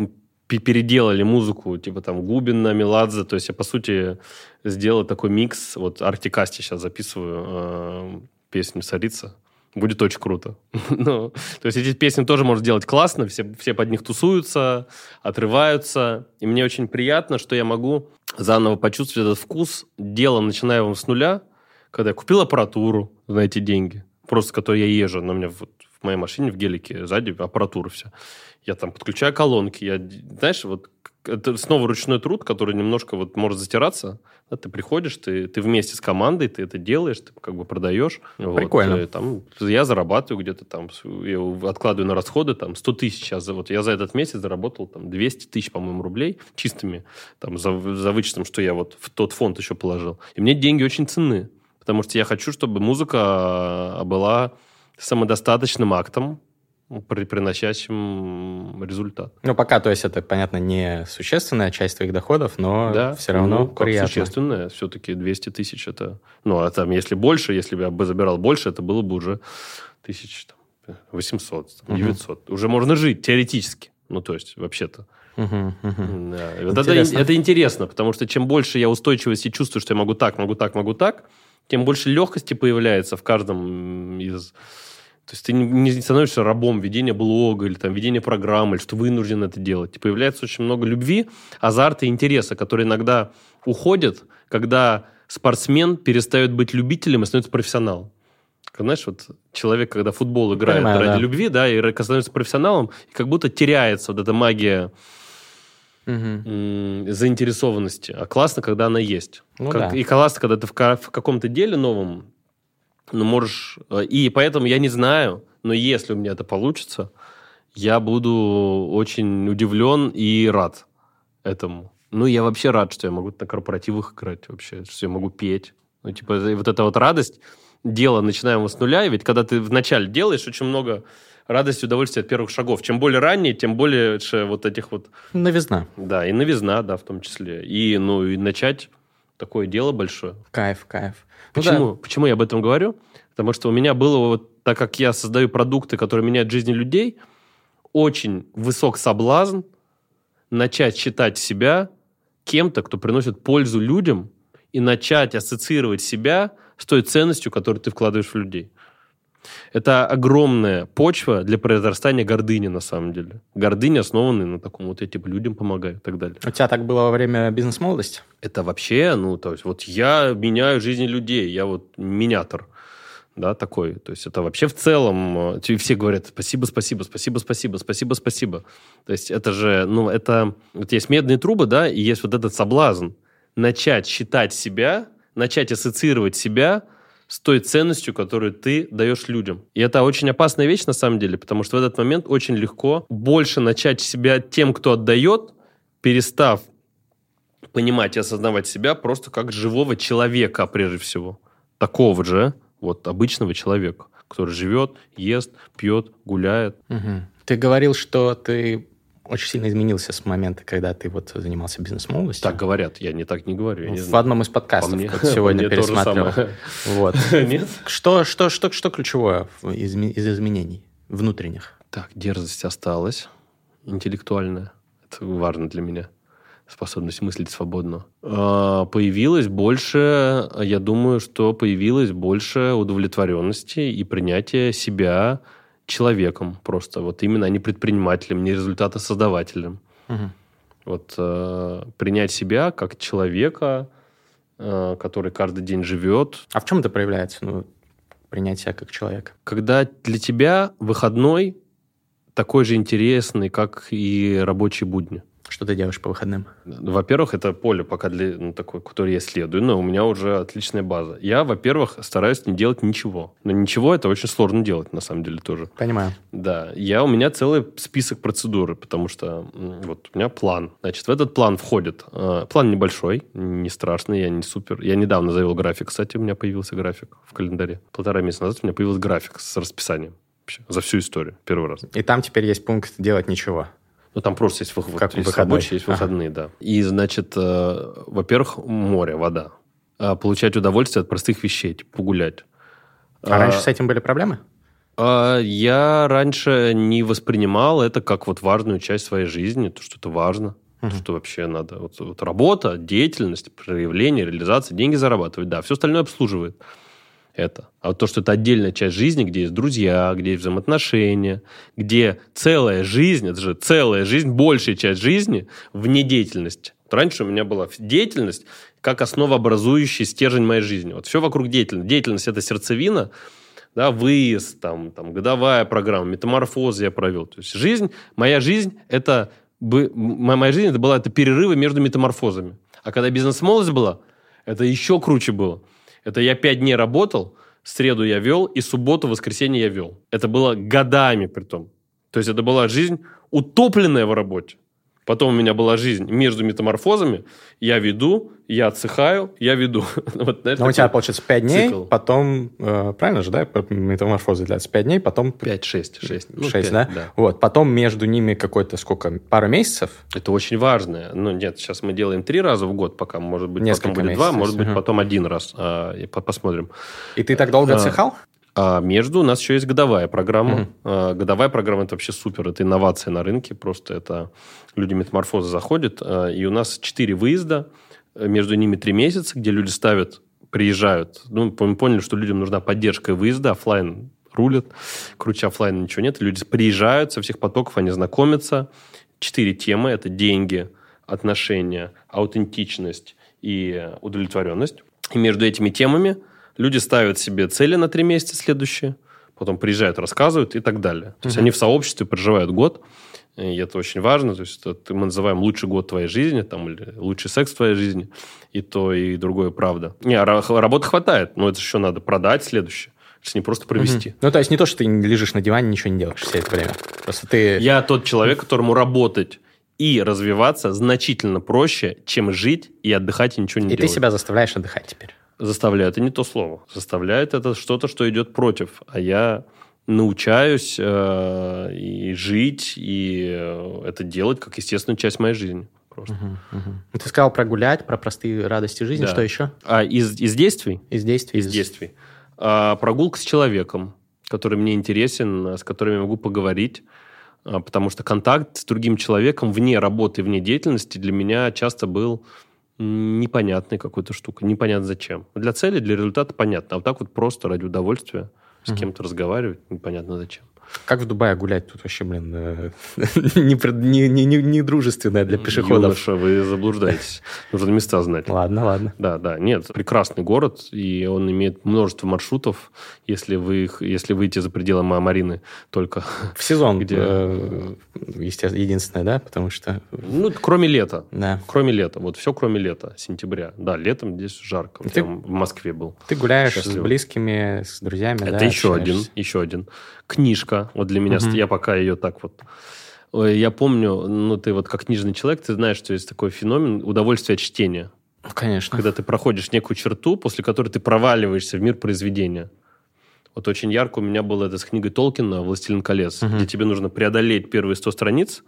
пе- переделали музыку, типа там Губина, Меладзе. То есть я, по сути, сделал такой микс. Вот Артикасти сейчас записываю э, песню «Царица». Будет очень круто. [LAUGHS] ну, то есть эти песни тоже можно делать классно, все, все под них тусуются, отрываются. И мне очень приятно, что я могу заново почувствовать этот вкус. Дело начинаю его с нуля, когда я купил аппаратуру на эти деньги, просто с которой я езжу, на меня вот в моей машине в гелике сзади аппаратура вся. Я там подключаю колонки, я, знаешь, вот это снова ручной труд, который немножко вот может затираться. Да, ты приходишь, ты, ты вместе с командой, ты это делаешь, ты как бы продаешь. Вот, Прикольно. э, там, я зарабатываю где-то там, я откладываю на расходы там 100 тысяч сейчас. Вот я за этот месяц заработал там 200 тысяч, по-моему, рублей чистыми, там за, за вычетом, что я вот в тот фонд еще положил. И мне деньги очень ценны, потому что я хочу, чтобы музыка а, была самодостаточным актом, при- приносящим результат. Ну, пока, то есть, это, понятно, не существенная часть твоих доходов, но да, все равно ну, как приятно. существенное. Все-таки 200 тысяч это... Ну, а там, если больше, если бы я бы забирал больше, это было бы уже тысяч там, 800, там, Мгм. 900. Уже можно жить теоретически. Ну, то есть, вообще-то. Мгм, мгм. Да. Вот это, Интересно. это интересно, потому что чем больше я устойчивости чувствую, что я могу так, могу так, могу так, тем больше легкости появляется в каждом из... То есть ты не, становишься рабом ведения блога или там, ведения программы, или что вынужден это делать. Появляется очень много любви, азарта и интереса, которые иногда уходят, когда спортсмен перестает быть любителем и становится профессионалом. Знаешь, вот человек, когда футбол играет Понимаю, ради да. любви, да, и становится профессионалом, и как будто теряется вот эта магия М, заинтересованности. А классно, когда она есть. Ну Как- да. И классно, когда ты в, в каком-то деле новом, ну, можешь... э, И поэтому я не знаю, но если у меня это получится, я буду очень удивлен и рад этому. Ну, я вообще рад, что я могу на корпоративах играть вообще, что я могу петь. Ну, типа, вот эта вот радость, дело начинаем с нуля, ведь когда ты вначале делаешь, очень много радости, удовольствия от первых шагов. Чем более ранние, тем больше вот этих вот Новизна. да, и новизна, да, в том числе. И, ну, и начать такое дело большое. Кайф, кайф. Ну Почему? Почему я об этом говорю? Потому что у меня было, вот, так как я создаю продукты, которые меняют жизни людей, очень высок соблазн начать считать себя кем-то, кто приносит пользу людям, и начать ассоциировать себя с той ценностью, которую ты вкладываешь в людей. Это огромная почва для произрастания гордыни, на самом деле. Гордыня основана на таком вот я типа людям помогаю и так далее. У тебя так было во время бизнес-молодости? Это вообще, ну, то есть, вот я меняю жизни людей, я вот минятор, да, такой. То есть, это вообще в целом, э, все говорят, спасибо, спасибо, спасибо, спасибо, спасибо, спасибо. То есть, это же, ну, это, вот есть медные трубы, да, и есть вот этот соблазн начать считать себя, начать ассоциировать себя с той ценностью, которую ты даешь людям. И это очень опасная вещь на самом деле, потому что в этот момент очень легко больше начать себя тем, кто отдает, перестав понимать и осознавать себя просто как живого человека, прежде всего. Такого же, вот, обычного человека, который живет, ест, пьет, гуляет. Мгм. Ты говорил, что ты очень сильно изменился с момента, когда ты вот занимался бизнес-молодостью. Так говорят, я не так не говорю. я не в знаю. одном из подкастов По мне- вот [LAUGHS] сегодня пересматривал. [LAUGHS] Вот. Нет? Что, что, что, что ключевое из, из изменений внутренних? Так, дерзость осталась, интеллектуальная. Это важно для меня. Способность мыслить свободно. А, появилось больше, я думаю, что появилось больше удовлетворенности и принятия себя человеком просто. Вот именно, а не предпринимателем, не результатосоздавателем. Угу. Вот э, принять себя как человека, э, который каждый день живет. А в чем это проявляется? Ну, принять себя как человека? Когда для тебя выходной такой же интересный, как и рабочие будни. Что ты делаешь по выходным? Во-первых, это поле пока для ну, такой, которое я исследую, но у меня уже отличная база. Я, во-первых, стараюсь не делать ничего. Но ничего это очень сложно делать, на самом деле, тоже. Понимаю. Да. Я, у меня целый список процедуры, потому что вот у меня план. Значит, в этот план входит... Э, план небольшой, не страшный, я не супер. Я недавно завел график, кстати, у меня появился график в календаре. Полтора месяца назад у меня появился график с расписанием. Вообще, за всю историю, первый раз. И там теперь есть пункт «делать ничего». Ну, там просто есть, вот, как есть рабочие, есть выходные, ага. да. И, значит, э, во-первых, море, вода. А получать удовольствие от простых вещей, типа погулять. А, а раньше с этим были проблемы? А, я раньше не воспринимал это как вот важную часть своей жизни, то, что это важно. Угу. Что вообще надо. Вот, вот работа, деятельность, проявление, реализация, деньги зарабатывать, да, все остальное обслуживает это. А вот то, что это отдельная часть жизни, где есть друзья, где есть взаимоотношения, где целая жизнь, это же целая жизнь, большая часть жизни вне деятельности. Вот раньше у меня была деятельность как основообразующий стержень моей жизни. Вот все вокруг деятельности. Деятельность – это сердцевина, да, выезд, там, там, годовая программа, метаморфозы я провел. То есть жизнь, моя жизнь – это моя жизнь это была это перерывы между метаморфозами. А когда бизнес-молодость была, это еще круче было. Это я пять дней работал, среду я вел, и субботу, воскресенье я вел. Это было годами при том. То есть это была жизнь утопленная в работе. Потом у меня была жизнь между метаморфозами. Я веду, я отсыхаю, я веду. [LAUGHS] вот, знаешь, Но у тебя, получается, 5 дней, цикл. потом... Э, правильно же, да? Метаморфозы длятся 5 дней, потом... 5, 6, 6. Ну, 6, 5, да? да? Вот. Потом между ними какой-то сколько? Пару месяцев? Это очень важно. Ну, нет, сейчас мы делаем три раза в год, пока, может быть, Несколько потом будет месяцев, два, может быть, потом один раз. А, посмотрим. И ты так долго а, отсыхал? А между у нас еще есть годовая программа. Mm-hmm. А, годовая программа это вообще супер, это инновация на рынке, просто это люди метаморфоза заходят, а, и у нас четыре выезда, между ними три месяца, где люди ставят, приезжают. Ну, мы поняли, что людям нужна поддержка выезда, офлайн рулят, круче офлайн ничего нет. Люди приезжают со всех потоков, они знакомятся. Четыре темы – это деньги, отношения, аутентичность и удовлетворенность. И между этими темами – Люди ставят себе цели на три месяца следующие, потом приезжают, рассказывают и так далее. То есть они в сообществе проживают год, и это очень важно. То есть это мы называем лучший год твоей жизни, там, или лучший секс в твоей жизни. И то, и другое правда. Не, а работы хватает, но это еще надо продать следующее. Это не просто провести. Угу. Ну, то есть не то, что ты лежишь на диване, ничего не делаешь все это время. Просто ты... Я тот человек, которому работать и развиваться значительно проще, чем жить и отдыхать и ничего не и делать. И ты себя заставляешь отдыхать теперь. Заставляет, это не то слово. Заставляет это что-то, что идет против. А я научаюсь э, и жить, и э, это делать как естественную часть моей жизни. Просто. Угу, угу. Ты сказал про гулять, про простые радости жизни. Да. Что еще? А из, из действий? Из действий. Из, из... действий. А, прогулка с человеком, который мне интересен, с которым я могу поговорить а, потому что контакт с другим человеком вне работы, вне деятельности для меня часто был непонятной какой-то штукой. Непонятно зачем. Для цели, для результата понятно. А вот так вот просто ради удовольствия с кем-то разговаривать непонятно зачем. Как в Дубае гулять? Тут вообще, блин, э, [LAUGHS] не, дружественное для пешеходов. Юноша, вы заблуждаетесь. Нужно места знать. Ладно, ладно. Да, да. Нет, прекрасный город, и он имеет множество маршрутов, если вы их, если выйти за пределы Марины только. В сезон, [LAUGHS] где... Э, естественно, единственное, да? Потому что... Ну, кроме лета. Да. Кроме лета. Вот все кроме лета, сентября. Да, летом здесь жарко. Ты, в Москве был. Ты гуляешь Счастлив. с близкими, с друзьями, Это да, еще один, еще один. Книжка. Вот для меня, угу. я пока ее так вот я помню, ну, ты вот как книжный человек, ты знаешь, что есть такой феномен удовольствия от чтения. Конечно. Когда ты проходишь некую черту, после которой ты проваливаешься в мир произведения. Вот очень ярко у меня было это с книгой Толкина «Властелин колец», угу. где тебе нужно преодолеть первые сто страниц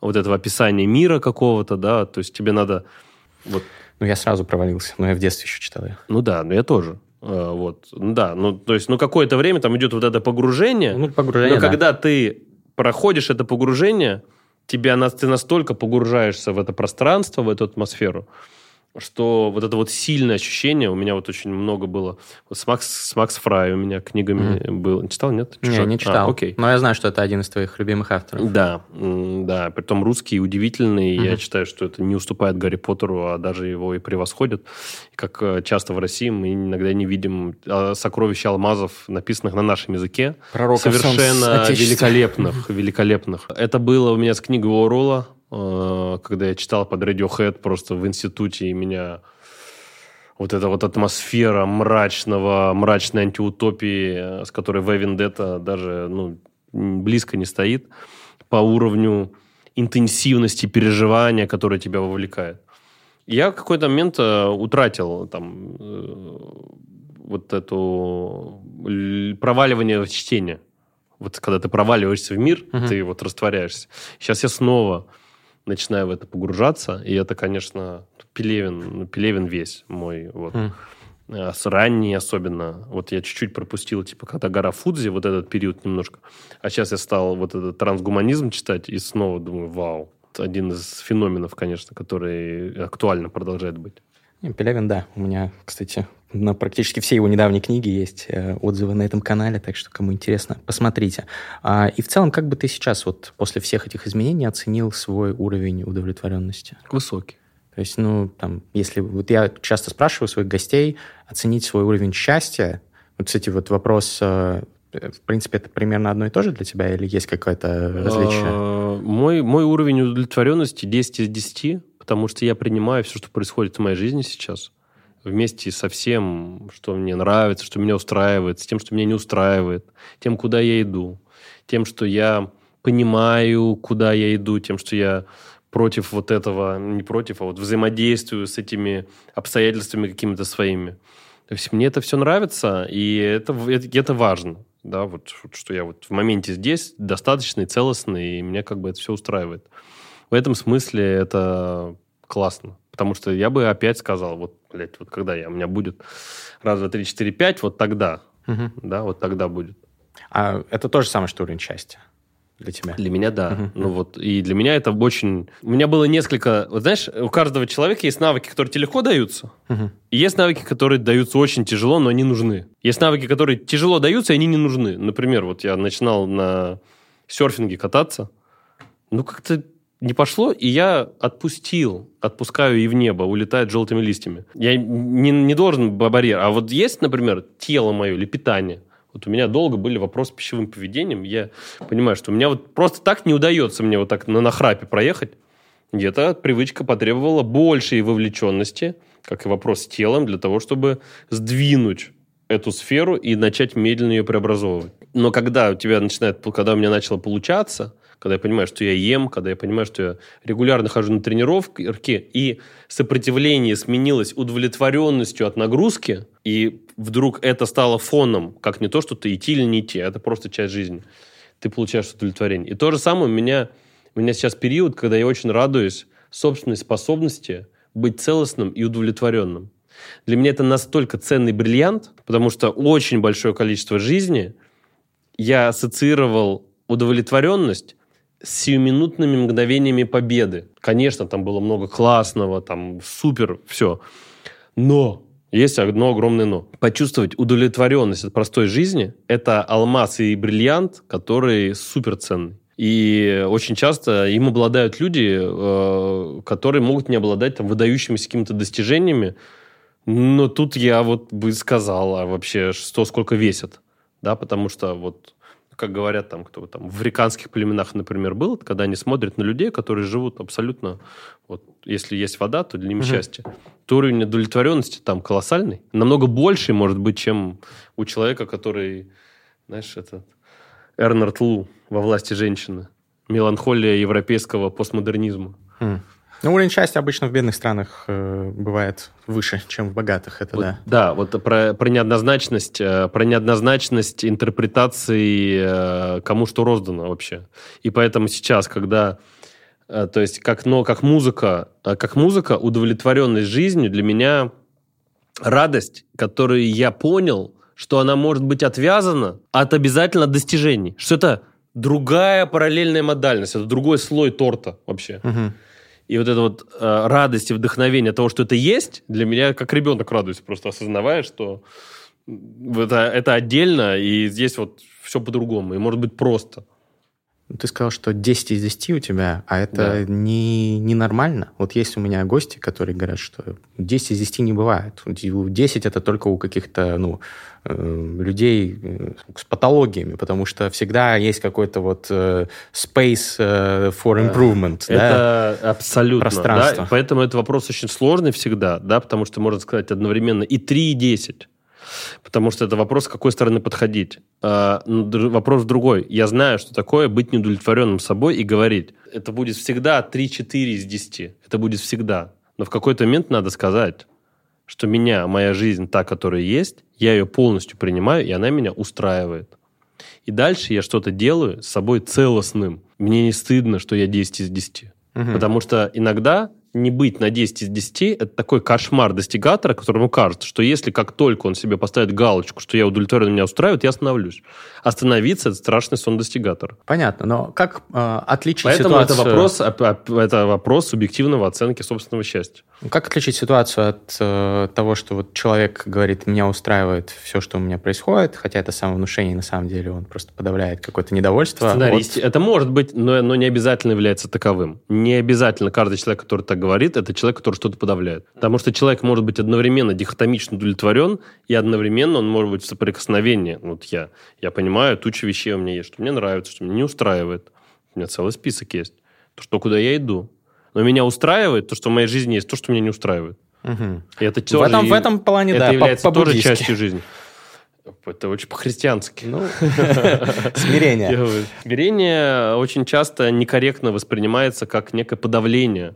вот этого описания мира какого-то, да, то есть тебе надо... Вот... Ну, я сразу провалился, но я в детстве еще читал ее. Ну да, но я тоже. А, вот, да, ну, то есть, ну, какое-то время там идет вот это погружение. Ну, погружение, Но да. когда ты проходишь это погружение, тебя, ты настолько погружаешься в это пространство, в эту атмосферу, что вот это вот сильное ощущение, у меня вот очень много было. Вот с Макс, с Макс Фрай у меня книгами mm. было. Читал, нет? Чужак? Не, не читал. А, окей. Но я знаю, что это один из твоих любимых авторов. Да, да. Притом русский удивительный. Mm-hmm. Я считаю, что это не уступает Гарри Поттеру, а даже его и превосходит. Как э, часто в России мы иногда не видим а, сокровища алмазов, написанных на нашем языке. Пророков Совершенно великолепных, великолепных. Это было у меня с книгой Уоррелла когда я читал под Radiohead просто в институте, и меня вот эта вот атмосфера мрачного, мрачной антиутопии, э, с которой Вендетта даже ну, близко не стоит, по уровню интенсивности переживания, которое тебя вовлекает. Я в какой-то момент э, утратил там вот эту проваливание в чтение. Вот когда ты проваливаешься в мир, uh-huh. ты вот растворяешься. Сейчас я снова начинаю в это погружаться, и это, конечно, Пелевин, ну, Пелевин весь мой, вот. Mm. С ранней особенно. Вот я чуть-чуть пропустил, типа, когда гора Фудзи, вот этот период немножко. А сейчас я стал вот этот трансгуманизм читать, и снова думаю, вау. Это один из феноменов, конечно, который актуально продолжает быть. Пелевин, да. У меня, кстати, на практически все его недавние книги есть э, отзывы на этом канале, так что кому интересно, посмотрите. А, и в целом, как бы ты сейчас вот после всех этих изменений оценил свой уровень удовлетворенности? Высокий. То есть, ну, там, если... Вот я часто спрашиваю своих гостей оценить свой уровень счастья. Вот, кстати, вот вопрос э, в принципе, это примерно одно и то же для тебя или есть какое-то различие? А, мой, мой уровень удовлетворенности 10 из 10, потому что я принимаю все, что происходит в моей жизни сейчас вместе со всем, что мне нравится, что меня устраивает, с тем, что меня не устраивает, тем, куда я иду, тем, что я понимаю, куда я иду, тем, что я против вот этого, не против, а вот взаимодействую с этими обстоятельствами какими-то своими. То есть мне это все нравится, и это, это, это важно. Да, вот, что я вот в моменте здесь достаточный, целостный, и меня как бы это все устраивает. В этом смысле это классно. Потому что я бы опять сказал, вот, блядь, вот когда я, у меня будет раз, два, три, четыре, пять, вот тогда, угу. да, вот тогда будет. А это то же самое, что уровень счастья для тебя? Для меня, да. Угу. Ну вот, и для меня это очень... У меня было несколько... Вот знаешь, у каждого человека есть навыки, которые тебе легко даются, угу. и есть навыки, которые даются очень тяжело, но они нужны. Есть навыки, которые тяжело даются, и они не нужны. Например, вот я начинал на серфинге кататься, ну, как-то не пошло, и я отпустил, отпускаю и в небо, улетает желтыми листьями. Я не, не должен барьер. А вот есть, например, тело мое или питание. Вот у меня долго были вопросы с пищевым поведением. Я понимаю, что у меня вот просто так не удается мне вот так на нахрапе проехать. Где-то привычка потребовала большей вовлеченности, как и вопрос с телом, для того, чтобы сдвинуть эту сферу и начать медленно ее преобразовывать. Но когда у тебя начинает, когда у меня начало получаться, когда я понимаю, что я ем, когда я понимаю, что я регулярно хожу на тренировки, и сопротивление сменилось удовлетворенностью от нагрузки, и вдруг это стало фоном, как не то, что ты идти или не идти, а это просто часть жизни. Ты получаешь удовлетворение. И то же самое у меня, у меня сейчас период, когда я очень радуюсь собственной способности быть целостным и удовлетворенным. Для меня это настолько ценный бриллиант, потому что очень большое количество жизни я ассоциировал удовлетворенность сиюминутными мгновениями победы. Конечно, там было много классного, там супер, все. Но есть одно огромное но. Почувствовать удовлетворенность от простой жизни – это алмаз и бриллиант, который супер ценный. И очень часто им обладают люди, э, которые могут не обладать там, выдающимися какими-то достижениями. Но тут я вот бы сказал, а вообще, что сколько весят. Да, потому что вот как говорят там, кто там в африканских племенах, например, был, когда они смотрят на людей, которые живут абсолютно, вот, если есть вода, то для них угу. счастье. То уровень удовлетворенности там колоссальный, намного больше, может быть, чем у человека, который, знаешь, этот Эрнард Лу во власти женщины. Меланхолия европейского постмодернизма. Mm. Ну, уровень счастья обычно в бедных странах э, бывает выше, чем в богатых, это вот, да. Да, вот про, про неоднозначность, э, про неоднозначность интерпретации, э, кому что роздано вообще. И поэтому сейчас, когда, э, то есть как, но как музыка, э, как музыка, удовлетворенность жизнью для меня радость, которую я понял, что она может быть отвязана от обязательно достижений. Что это другая параллельная модальность, это другой слой торта вообще. Мгм. И вот эта вот э, радость и вдохновение того, что это есть, для меня как ребенок радуюсь, просто осознавая, что это, это отдельно, и здесь вот все по-другому, и может быть просто. Ну, Ты сказал, что 10 из 10 у тебя, а это Да. не, не нормально. Вот есть у меня гости, которые говорят, что 10 из 10 не бывает. У 10 это только у каких-то ну, людей э, с патологиями, потому что всегда есть какой-то вот э, space э, for improvement. да? Это абсолютно. Пространство. да, Поэтому этот вопрос очень сложный всегда, да, потому что можно сказать одновременно и 3, и 10. Потому что это вопрос, с какой стороны подходить. А, ну, вопрос другой. Я знаю, что такое быть неудовлетворенным собой и говорить. Это будет всегда 3-4 из 10. Это будет всегда. Но в какой-то момент надо сказать, что меня, моя жизнь, та, которая есть, я ее полностью принимаю, и она меня устраивает. И дальше я что-то делаю с собой целостным. Мне не стыдно, что я 10 из 10. Мгм. Потому что иногда не быть на 10 из 10 – это такой кошмар достигатора, которому кажется, что если как только он себе поставит галочку, что я удовлетворен, меня устраивает, я остановлюсь. Остановиться – это страшный сон достигатора. Понятно, но как э, отличить Поэтому это ситуацию... вопрос, оп- оп- это вопрос субъективного оценки собственного счастья. Как отличить ситуацию от э, того, что вот человек говорит, меня устраивает все, что у меня происходит, хотя это самовнушение, на самом деле он просто подавляет какое-то недовольство. Сценаристи- Это может быть, но, но не обязательно является таковым. Не обязательно каждый человек, который так говорит, это человек, который что-то подавляет. Потому что человек может быть одновременно дихотомично удовлетворен, и одновременно он может быть в соприкосновении. Вот я, я понимаю, туча вещей у меня есть, что мне нравится, что меня не устраивает. У меня целый список есть. То, что куда я иду. Но меня устраивает то, что в моей жизни есть, то, что меня не устраивает. Мгм. И это В тоже этом, и- в этом плане, это да, по- является тоже по-буддийски. частью жизни. Это очень по-христиански. Ну, [LAUGHS] смирение. Смирение очень часто некорректно воспринимается как некое подавление.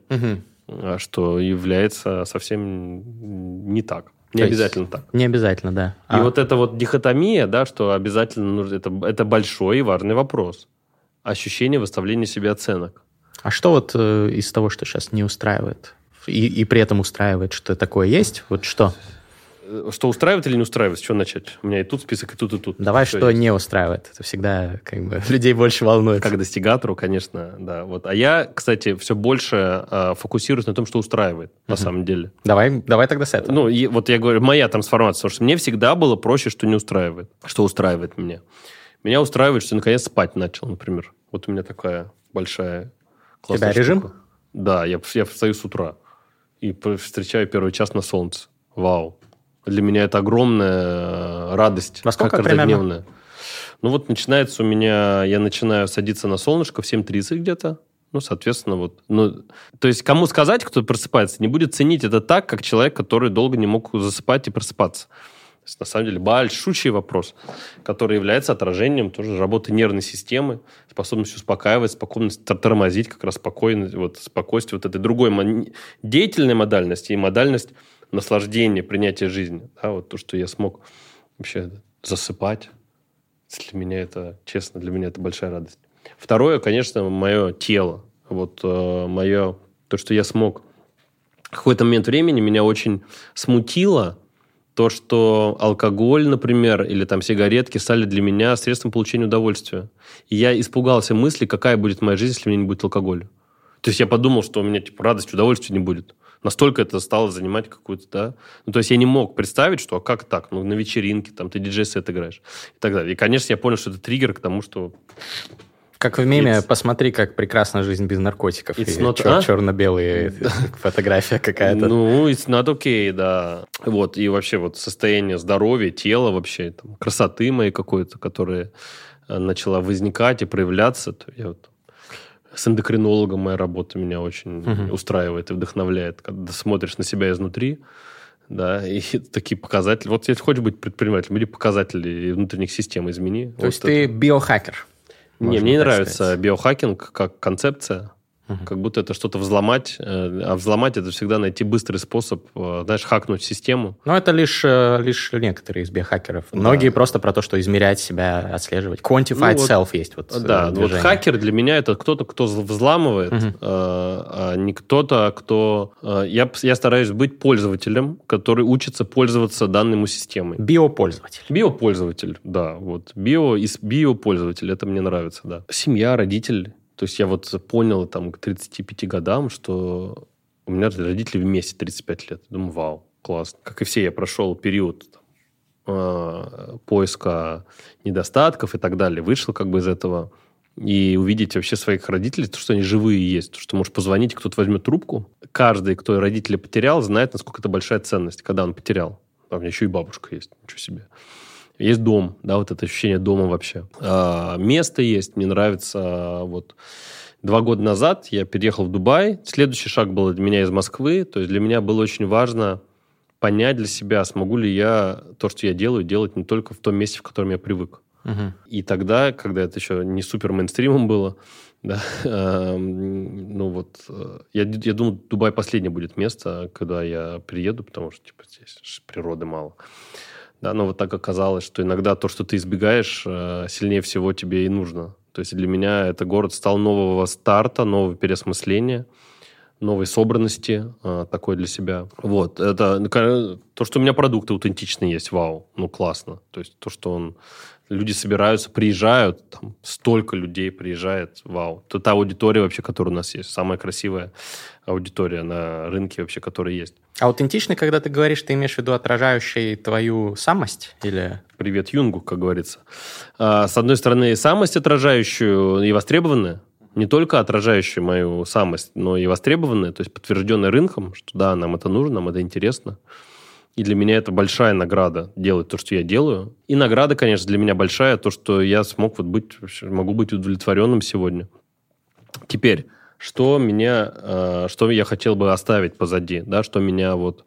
А что является совсем не так. Не То обязательно так. Не обязательно, да. И А, вот эта вот дихотомия, да, что обязательно нужно, это, это большой и важный вопрос. Ощущение выставления себе оценок. а что вот э, из того, что сейчас не устраивает? И, и при этом устраивает, что такое есть? Вот что? Э, Что устраивает или не устраивает? С чего начать? У меня и тут список, и тут, и тут. Давай, что есть. не устраивает. Это всегда как бы [LAUGHS] людей больше волнует. Как достигатору, конечно, да. Вот. А я, кстати, все больше э, фокусируюсь на том, что устраивает, на самом деле. Давай, давай тогда с этого. Ну, и вот я говорю, моя трансформация, потому что мне всегда было проще, что не устраивает. Что устраивает меня? Меня устраивает, что я наконец спать начал, например. Вот у меня такая большая классная тебя режим? штука. Да, я, я встаю с утра и встречаю первый час на солнце. Вау. Для меня это огромная э, радость. Во сколько как примерно? Ну вот начинается у меня, я начинаю садиться на солнышко в 7.30 где-то. Ну, соответственно, вот. Ну, то есть, кому сказать, кто просыпается, не будет ценить это так, как человек, который долго не мог засыпать и просыпаться. То есть, на самом деле, большущий вопрос, который является отражением тоже работы нервной системы, способностью успокаивать, способность тор- тормозить, как раз спокойно, вот, спокойствие вот этой другой деятельной модальности и модальность наслаждения, принятия жизни. Да, вот то, что я смог вообще засыпать. Для меня это, честно, для меня это большая радость. Второе, конечно, мое тело. Вот э, мое, то, что я смог. В какой-то момент времени меня очень смутило то, что алкоголь, например, или там сигаретки стали для меня средством получения удовольствия. И я испугался мысли, какая будет моя жизнь, если у меня не будет алкоголя. То есть я подумал, что у меня типа радости, удовольствия не будет. Настолько это стало занимать какую-то, да. Ну, то есть я не мог представить, что а как так? Ну, на вечеринке, там, ты диджей-сет играешь и так далее. И, конечно, я понял, что это триггер к тому, что Как в меме, It's- посмотри, как прекрасна жизнь без наркотиков. It's not- чер- а? черно-белые [LAUGHS] фотография какая-то. Ну, it's not okay, да. Вот, и вообще вот состояние здоровья, тела вообще, там, красоты моей какой-то, которая э, начала возникать и проявляться. То я вот с эндокринологом моя работа меня очень Мгм. устраивает и вдохновляет, когда смотришь на себя изнутри, да, и [LAUGHS] такие показатели. Вот если хочешь быть предпринимателем, или показатели внутренних систем измени. То есть ты биохакер. Не, мне не нравится сказать. биохакинг как концепция. Угу. Как будто это что-то взломать, э, а взломать это всегда найти быстрый способ, э, знаешь, хакнуть систему. Но это лишь, э, лишь некоторые из биохакеров. Да. Многие просто про то, что измерять себя, отслеживать. Quantified ну, self есть вот Да, движение. вот хакер для меня это кто-то, кто взламывает, угу. а не кто-то, кто... Я, я стараюсь быть пользователем, который учится пользоваться данной системой. Биопользователь. Биопользователь, да. Вот. Био из биопользователь, это мне нравится, да. Семья, родитель, то есть я вот понял там к 35 годам, что у меня родители вместе 35 лет. Думаю, вау, классно. Как и все, я прошел период там, э, поиска недостатков и так далее. Вышел как бы из этого. И увидеть вообще своих родителей, то, что они живые есть, то, что можешь позвонить, кто-то возьмет трубку. Каждый, кто родителя потерял, знает, насколько это большая ценность, когда он потерял. А у меня еще и бабушка есть, ничего себе. Есть дом, да, вот это ощущение дома вообще. А, место есть, мне нравится. Вот два года назад я переехал в Дубай. Следующий шаг был для меня из Москвы. То есть для меня было очень важно понять для себя, смогу ли я то, что я делаю, делать не только в том месте, в котором я привык. Угу. И тогда, когда это еще не супер мейнстримом было, [LAUGHS] да, э, ну вот, э, я, я думаю, Дубай последнее будет место, когда я приеду, потому что типа здесь природы мало. Да, но вот так оказалось, что иногда то, что ты избегаешь, э, сильнее всего тебе и нужно. То есть для меня это город стал нового старта, нового переосмысления, новой собранности э, такой для себя. Вот, это ну, то, что у меня продукты аутентичные есть, вау, ну классно. То есть то, что он люди собираются, приезжают, там столько людей приезжает, вау. Это та аудитория вообще, которая у нас есть, самая красивая аудитория на рынке вообще, которая есть. Аутентичный, когда ты говоришь, ты имеешь в виду отражающий твою самость? Или... Привет Юнгу, как говорится. А, с одной стороны, самость отражающую и востребованная, не только отражающую мою самость, но и востребованная, то есть подтвержденная рынком, что да, нам это нужно, нам это интересно. И для меня это большая награда делать то, что я делаю. И награда, конечно, для меня большая, то, что я смог вот быть, могу быть удовлетворенным сегодня. Теперь, что меня, э, что я хотел бы оставить позади, да, что меня вот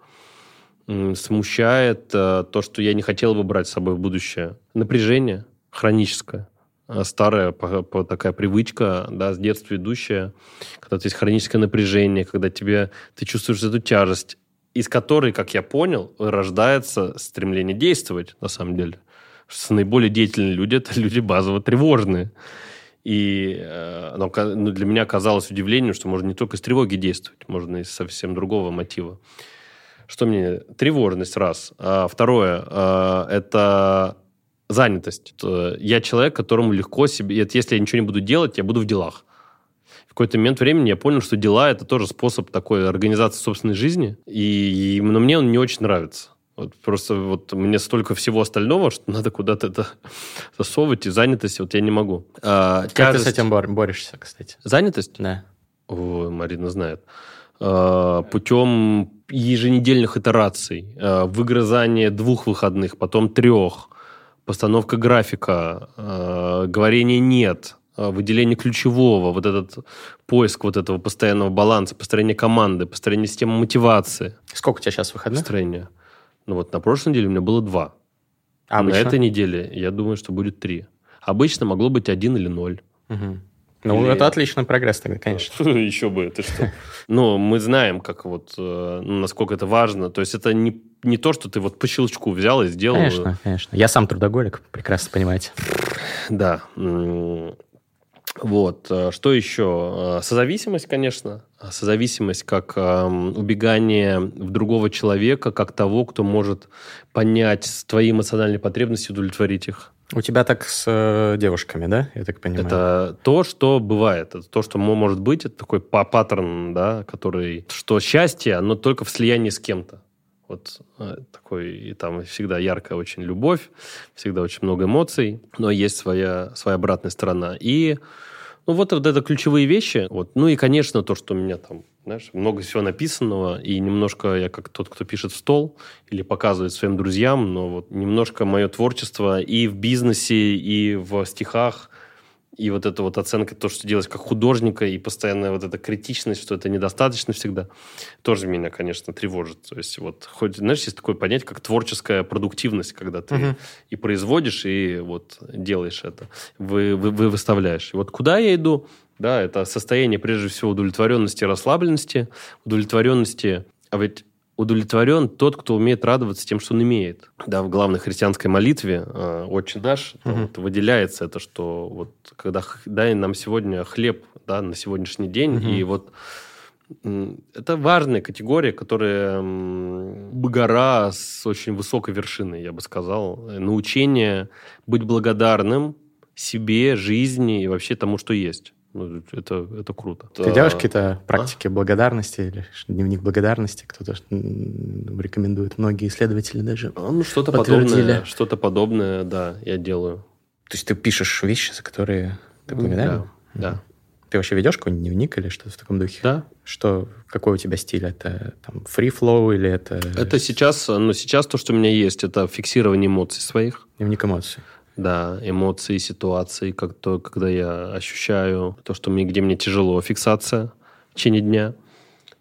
смущает, э, то, что я не хотел бы брать с собой в будущее. Напряжение хроническое э, старая такая привычка, да, с детства идущая, когда есть хроническое напряжение, когда тебе, ты чувствуешь эту тяжесть, из которой, как я понял, рождается стремление действовать, на самом деле. Что наиболее деятельные люди – это люди базово тревожные. И э, оно ну, для меня казалось удивлением, что можно не только из тревоги действовать, можно из совсем другого мотива. Что мне? Тревожность, раз. А второе э, – это занятость. Я человек, которому легко себе... Если я ничего не буду делать, я буду в делах какой-то момент времени я понял, что дела – это тоже способ такой организации собственной жизни, и, и но мне он не очень нравится. Вот просто вот мне столько всего остального, что надо куда-то это [LAUGHS] засовывать, и занятость вот я не могу. А, как тяжесть... ты с этим борешься, кстати? Занятость? Да. О, Марина знает. А, путем еженедельных итераций, а, выгрызания двух выходных, потом трех, постановка графика, а, говорение «нет», Э, выделение ключевого, вот этот поиск вот этого постоянного баланса, построение команды, построение системы мотивации. Сколько у тебя сейчас выходных? Построение. Ну вот на прошлой неделе у меня было два. А на этой неделе я думаю, что будет три. Обычно могло быть один или ноль. Угу. Ну, Или... это отличный прогресс тогда, конечно. [LAUGHS] Еще бы, ты что. [LAUGHS] Ну, мы знаем, как вот, э, ну, насколько это важно. То есть это не, не то, что ты вот по щелчку взял и сделал. Конечно, конечно. Я сам трудоголик, прекрасно понимаете. Да. Вот. Э, что еще? Э, созависимость, конечно. Созависимость как э, убегание в другого человека, как того, кто может понять твои эмоциональные потребности, удовлетворить их. У тебя так с э, девушками, да? Я так понимаю. Это то, что бывает. Это то, что может быть. Это такой паттерн, да, который... Что счастье, оно только в слиянии с кем-то. Вот э, такой, и там всегда яркая очень любовь, всегда очень много эмоций, но есть своя, своя обратная сторона. И ну, вот, вот это ключевые вещи. Вот. Ну и, конечно, то, что у меня там, знаешь, много всего написанного, и немножко я как тот, кто пишет в стол или показывает своим друзьям, но вот немножко мое творчество и в бизнесе, и в стихах и вот эта вот оценка, то, что делать как художника, и постоянная вот эта критичность, что это недостаточно всегда, тоже меня, конечно, тревожит. То есть вот, хоть, знаешь, есть такое понятие, как творческая продуктивность, когда ты угу. и производишь, и вот делаешь это, вы, вы, вы выставляешь. И вот куда я иду? Да, это состояние, прежде всего, удовлетворенности и расслабленности, удовлетворенности, а ведь удовлетворен тот, кто умеет радоваться тем, что он имеет. Да, в главной христианской молитве э, «Отче наш» угу. вот, выделяется это, что вот когда дай нам сегодня хлеб да, на сегодняшний день, угу. и вот это важная категория, которая гора с очень высокой вершиной, я бы сказал. Научение быть благодарным себе, жизни и вообще тому, что есть. Ну, это, это круто. Ты делаешь какие-то а? практики а? благодарности или дневник благодарности? Кто-то рекомендует, многие исследователи даже а, Ну, что-то подобное, что-то подобное, да, я делаю. То есть ты пишешь вещи, за которые ты благодарен? Да, да. Ты вообще ведешь какой-нибудь дневник или что-то в таком духе? Да. Что, какой у тебя стиль? Это там free flow или это... Это сейчас, ну, сейчас то, что у меня есть, это фиксирование эмоций своих. Дневник эмоций. Да, эмоции, ситуации, как то, когда я ощущаю то, что мне, где мне тяжело, фиксация в течение дня.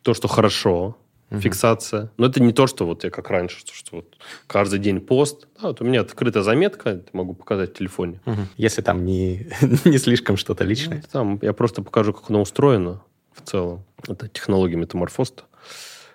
То, что хорошо, угу. фиксация. Но это не то, что вот я как раньше, что, что вот каждый день пост. Да, вот у меня открытая заметка, могу показать в телефоне. Угу. Если там не, [LAUGHS] не слишком что-то личное. Ну, там я просто покажу, как оно устроено в целом. Это технология метаморфоста.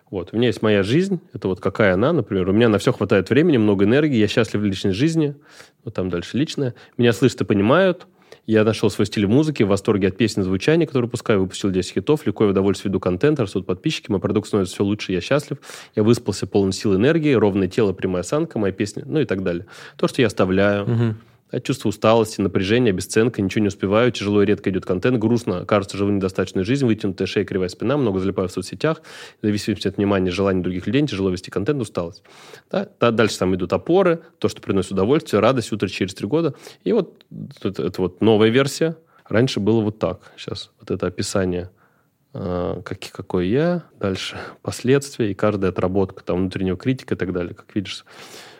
Вот. У меня есть моя жизнь, это вот какая она, например. У меня на все хватает времени, много энергии, я счастлив в личной жизни, вот там дальше личное. Меня слышат и понимают. Я нашел свой стиль музыки, в восторге от песен звучания, которые выпускаю, выпустил 10 хитов, легко и в удовольствие веду контент, растут подписчики, мой продукт становится все лучше, я счастлив, я выспался полон сил энергии, ровное тело, прямая осанка, моя песня, ну и так далее. То, что я оставляю, угу. От чувства усталости, напряжения, бесценка, ничего не успеваю, тяжело и редко идет контент, грустно, кажется, живу недостаточную жизнь, вытянутая шея, кривая спина, много залипаю в соцсетях, в зависимости от внимания, желаний других людей, тяжело вести контент, усталость. Да, дальше там идут опоры, то, что приносит удовольствие, радость, утро через три года. И вот это, это вот новая версия. Раньше было вот так. Сейчас вот это описание а, как, какой я, дальше [LAUGHS] последствия и каждая отработка там, внутреннего критика и так далее. Как видишь,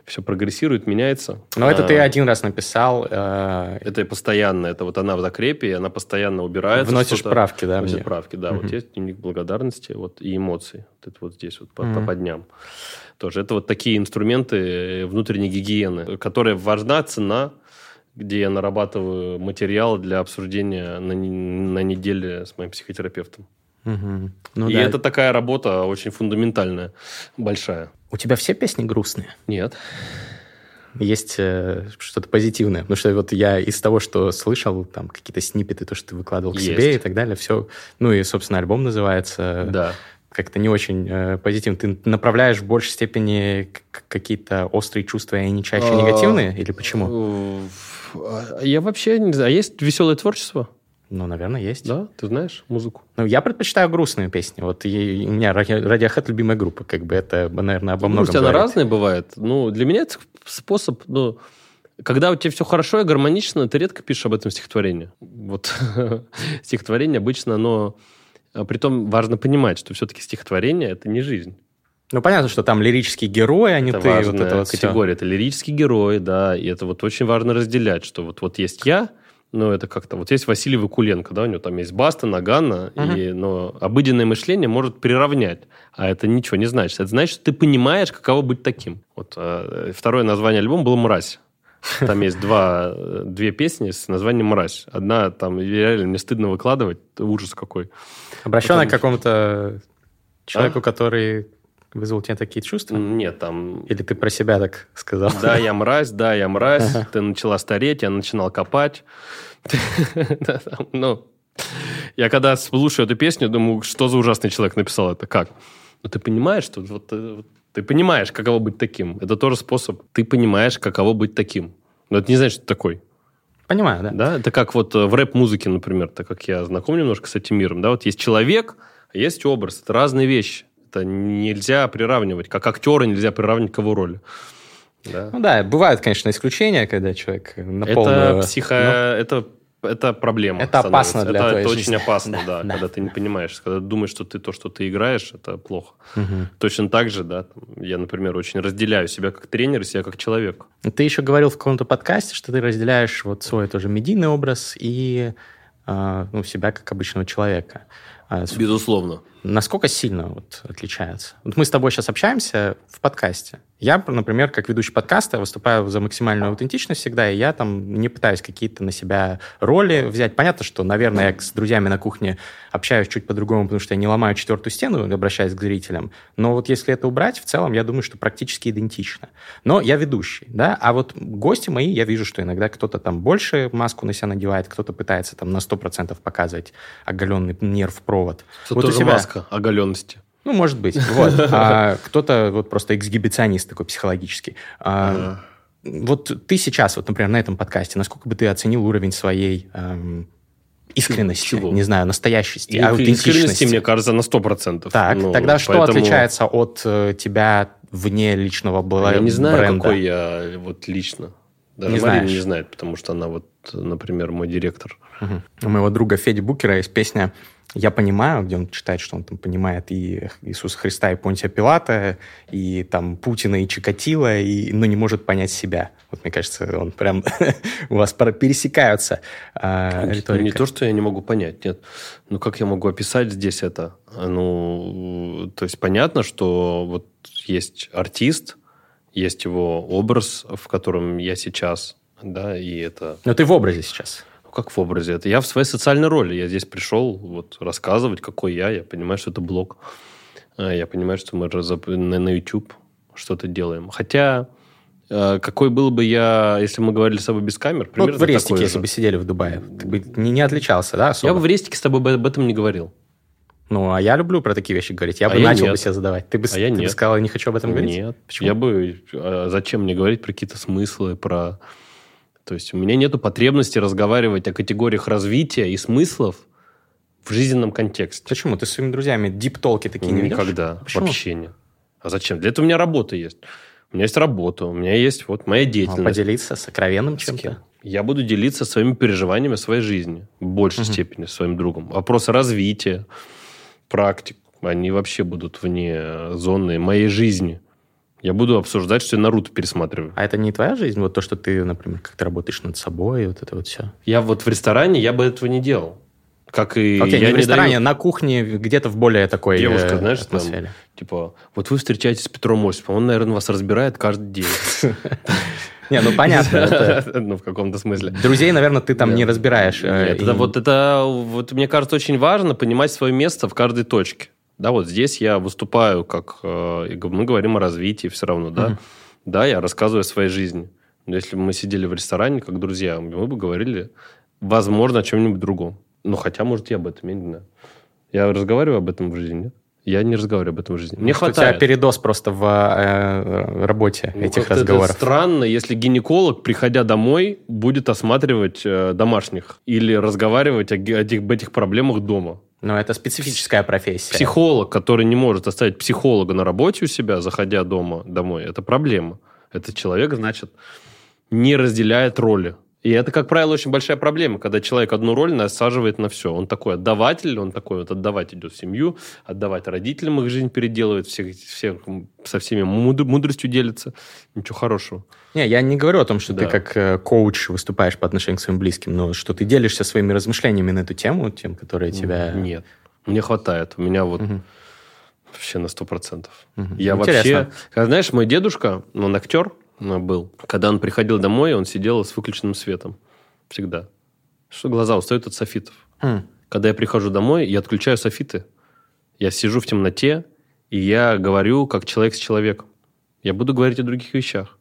все прогрессирует, меняется. Но это ты а, один раз написал. Э, это постоянно, это вот она в закрепе, и она постоянно убирается. Вносишь правки, да? Вносишь правки, да. Угу. Вот есть дневник благодарности вот, и эмоций. Вот это вот здесь вот по, угу. по дням. Тоже это вот такие инструменты внутренней гигиены, которые важна цена, где я нарабатываю материал для обсуждения на, на неделе с моим психотерапевтом. Угу. Ну, и да. это такая работа очень фундаментальная, большая. У тебя все песни грустные? Нет. Есть э, что-то позитивное. Потому что вот я из того, что слышал, там какие-то снипеты, то, что ты выкладывал к Есть. себе и так далее, все. Ну и, собственно, альбом называется. Да. Как-то не очень э, позитивно. Ты направляешь в большей степени какие-то острые чувства, и они чаще а, негативные? Или почему? Э, я вообще не знаю. А есть веселое творчество? Ну, наверное, есть. Да? Ты знаешь музыку? Ну, я предпочитаю грустные песни. Вот и, у меня Radiohead любимая группа. Как бы это, наверное, обо многом Грусть, она разная бывает. Ну, для меня это способ... Ну, когда у тебя все хорошо и гармонично, ты редко пишешь об этом стихотворение. Вот [LAUGHS] стихотворение обычно, оно... А Притом важно понимать, что все-таки стихотворение – это не жизнь. Ну, понятно, что там лирический герой, а не это ты. Важная вот это вот категория. Все. Это лирический герой, да, и это вот очень важно разделять, что вот, вот есть я, ну, это как-то... Вот есть Василий Вакуленко, да, у него там есть Баста, Нагана, uh-huh. и, но обыденное мышление может приравнять, а это ничего не значит. Это значит, что ты понимаешь, каково быть таким. Вот а, второе название альбома было «Мразь». Там есть два, две песни с названием «Мразь». Одна там реально не стыдно выкладывать, ужас какой. Обращенная Потом... к какому-то человеку, а? который вызвал у тебя такие чувства? Нет, там... Или ты про себя так сказал? Да, я [LAUGHS] мразь, да, я мразь. Ты начала стареть, я начинал копать. [LAUGHS] Ну, я когда слушаю эту песню, думаю, что за ужасный человек написал это, как? Ну, ты понимаешь, что вот, э, вот ты понимаешь, каково быть таким. Это тоже способ. Ты понимаешь, каково быть таким. Но это не значит, что ты такой. Понимаю, да. Да, это как вот э, в рэп-музыке, например, так как я знаком немножко с этим миром, да, вот есть человек, а есть образ. Это разные вещи. Это нельзя приравнивать. Как актера нельзя приравнивать к его роли. Да. Ну да, бывают, конечно, исключения, когда человек на это полную... Психо... Но... Это это проблема. Это опасно для это, твоей это жизни. очень опасно, [LAUGHS] да, Да. когда ты не понимаешь, когда ты думаешь, что ты то, что ты играешь, это плохо. Мгм. Точно так же, да, там, я, например, очень разделяю себя как тренер и себя как человек. Ты еще говорил в каком-то подкасте, что ты разделяешь вот свой тоже медийный образ и а, ну, себя как обычного человека. А, Безусловно. Насколько сильно вот отличается? Вот мы с тобой сейчас общаемся в подкасте. Я, например, как ведущий подкаста выступаю за максимальную аутентичность всегда, и я там не пытаюсь какие-то на себя роли взять. Понятно, что, наверное, я с друзьями на кухне общаюсь чуть по-другому, потому что я не ломаю четвертую стену, обращаясь к зрителям. Но вот если это убрать, в целом, я думаю, что практически идентично. Но я ведущий, да, а вот гости мои, я вижу, что иногда кто-то там больше маску на себя надевает, кто-то пытается там на 100% показывать оголенный нерв-провод. Вот у тоже тебя- маска оголенности. ну, может быть. Вот. [LAUGHS] А кто-то вот просто эксгибиционист такой психологический. А, Вот ты сейчас, вот, например, на этом подкасте, насколько бы ты оценил уровень своей эм, искренности, Чего? не знаю, настоящести, И аутентичности? искренности, мне кажется, на 100%. Так, Ну, тогда что поэтому отличается от э, тебя вне личного бла- Я не знаю, бренда? какой я вот лично. Даже Не Марина знаешь. не знает, потому что она вот, например, мой директор. Мгм. У моего друга Феди Букера есть песня «Я понимаю», где он читает, что он там понимает и Иисуса Христа, и Понтия Пилата, и там Путина, и Чикатила, и, но не может понять себя. Вот мне кажется, он прям [LAUGHS] у вас пересекаются Ну, риторика. Не то, что я не могу понять, нет. Ну, как я могу описать здесь это? Ну, то есть понятно, что вот есть артист, есть его образ, в котором я сейчас, да, и это... Но ты в образе сейчас. Ну, как в образе? Это я в своей социальной роли. Я здесь пришел вот рассказывать, какой я. Я понимаю, что это блог. А, Я понимаю, что мы на, YouTube что-то делаем. Хотя, э, какой был бы я, если мы говорили с тобой без камер, Ну, примерно вот в Рестике, если бы сидели в Дубае, ты бы не, не отличался, да, особо? Я бы в Рестике с тобой бы об этом не говорил. Ну, а я люблю про такие вещи говорить. Я А бы я начал нет. бы себе задавать. Ты бы, А я ты бы нет. сказал, я не хочу об этом говорить? Нет. Почему? Я бы... э, Зачем мне говорить про какие-то смыслы, про... То есть у меня нету потребности разговаривать о категориях развития и смыслов в жизненном контексте. Почему? Ты с своими друзьями диптолки такие не ведешь? Никогда. Почему? Вообще нет. А зачем? Для этого у меня работа есть. У меня есть работа, у меня есть вот моя А деятельность. Поделиться сокровенным чем-то? Я буду делиться своими переживаниями своей жизни. В большей Мгм. степени своим другом. Вопросы развития, практик, они вообще будут вне зоны моей жизни. Я буду обсуждать, что я Наруто пересматриваю. А это не твоя жизнь? Вот то, что ты, например, как ты работаешь над собой, вот это вот все. Я вот в ресторане, я бы этого не делал. Как и Окей, я не в ресторане, даю- на кухне, где-то в более такой Девушка, э, знаешь, там, атмосфере. типа, вот вы встречаетесь с Петром Осиповым, он, наверное, вас разбирает каждый день. [LAUGHS] Не, ну понятно. [LAUGHS] Ну, в каком-то смысле. Друзей, наверное, ты там не разбираешь. э, Нет, это вот это, вот мне кажется, очень важно понимать свое место в каждой точке. Да, вот здесь я выступаю, как э, мы говорим о развитии все равно, да. Мгм. Да, я рассказываю о своей жизни. Но если бы мы сидели в ресторане, как друзья, мы бы говорили, возможно, о чем-нибудь другом. Ну, хотя, может, я об этом, я не знаю. Я разговариваю об этом в жизни, нет? Я не разговариваю об этом в жизни. Мне Может, У хватает. тебя передоз просто в э, работе Ну, этих как-то это разговоров. странно, если гинеколог, приходя домой, будет осматривать э, домашних или разговаривать о, о этих, об этих проблемах дома. Но это специфическая профессия. Психолог, который не может оставить психолога на работе у себя, заходя дома домой, это проблема. Этот человек, значит, не разделяет роли. И это, как правило, очень большая проблема, когда человек одну роль насаживает на все. Он такой отдаватель, он такой вот отдавать идет в семью, отдавать родителям их жизнь переделывает, всех, всех, со всеми мудр- мудростью делится. Ничего хорошего. Не, я не говорю о том, что Да. ты как э, коуч выступаешь по отношению к своим близким, но что ты делишься своими размышлениями на эту тему, тем, которые тебя... Нет. Мне хватает. У меня вот Мгм. вообще на сто процентов. Мгм. Я Интересно. вообще... Знаешь, мой дедушка, он актер был. Когда он приходил домой, он сидел с выключенным светом. Всегда. Что глаза устают от софитов. Хм. Когда я прихожу домой, я отключаю софиты. Я сижу в темноте, и я говорю как человек с человеком. Я буду говорить о других вещах.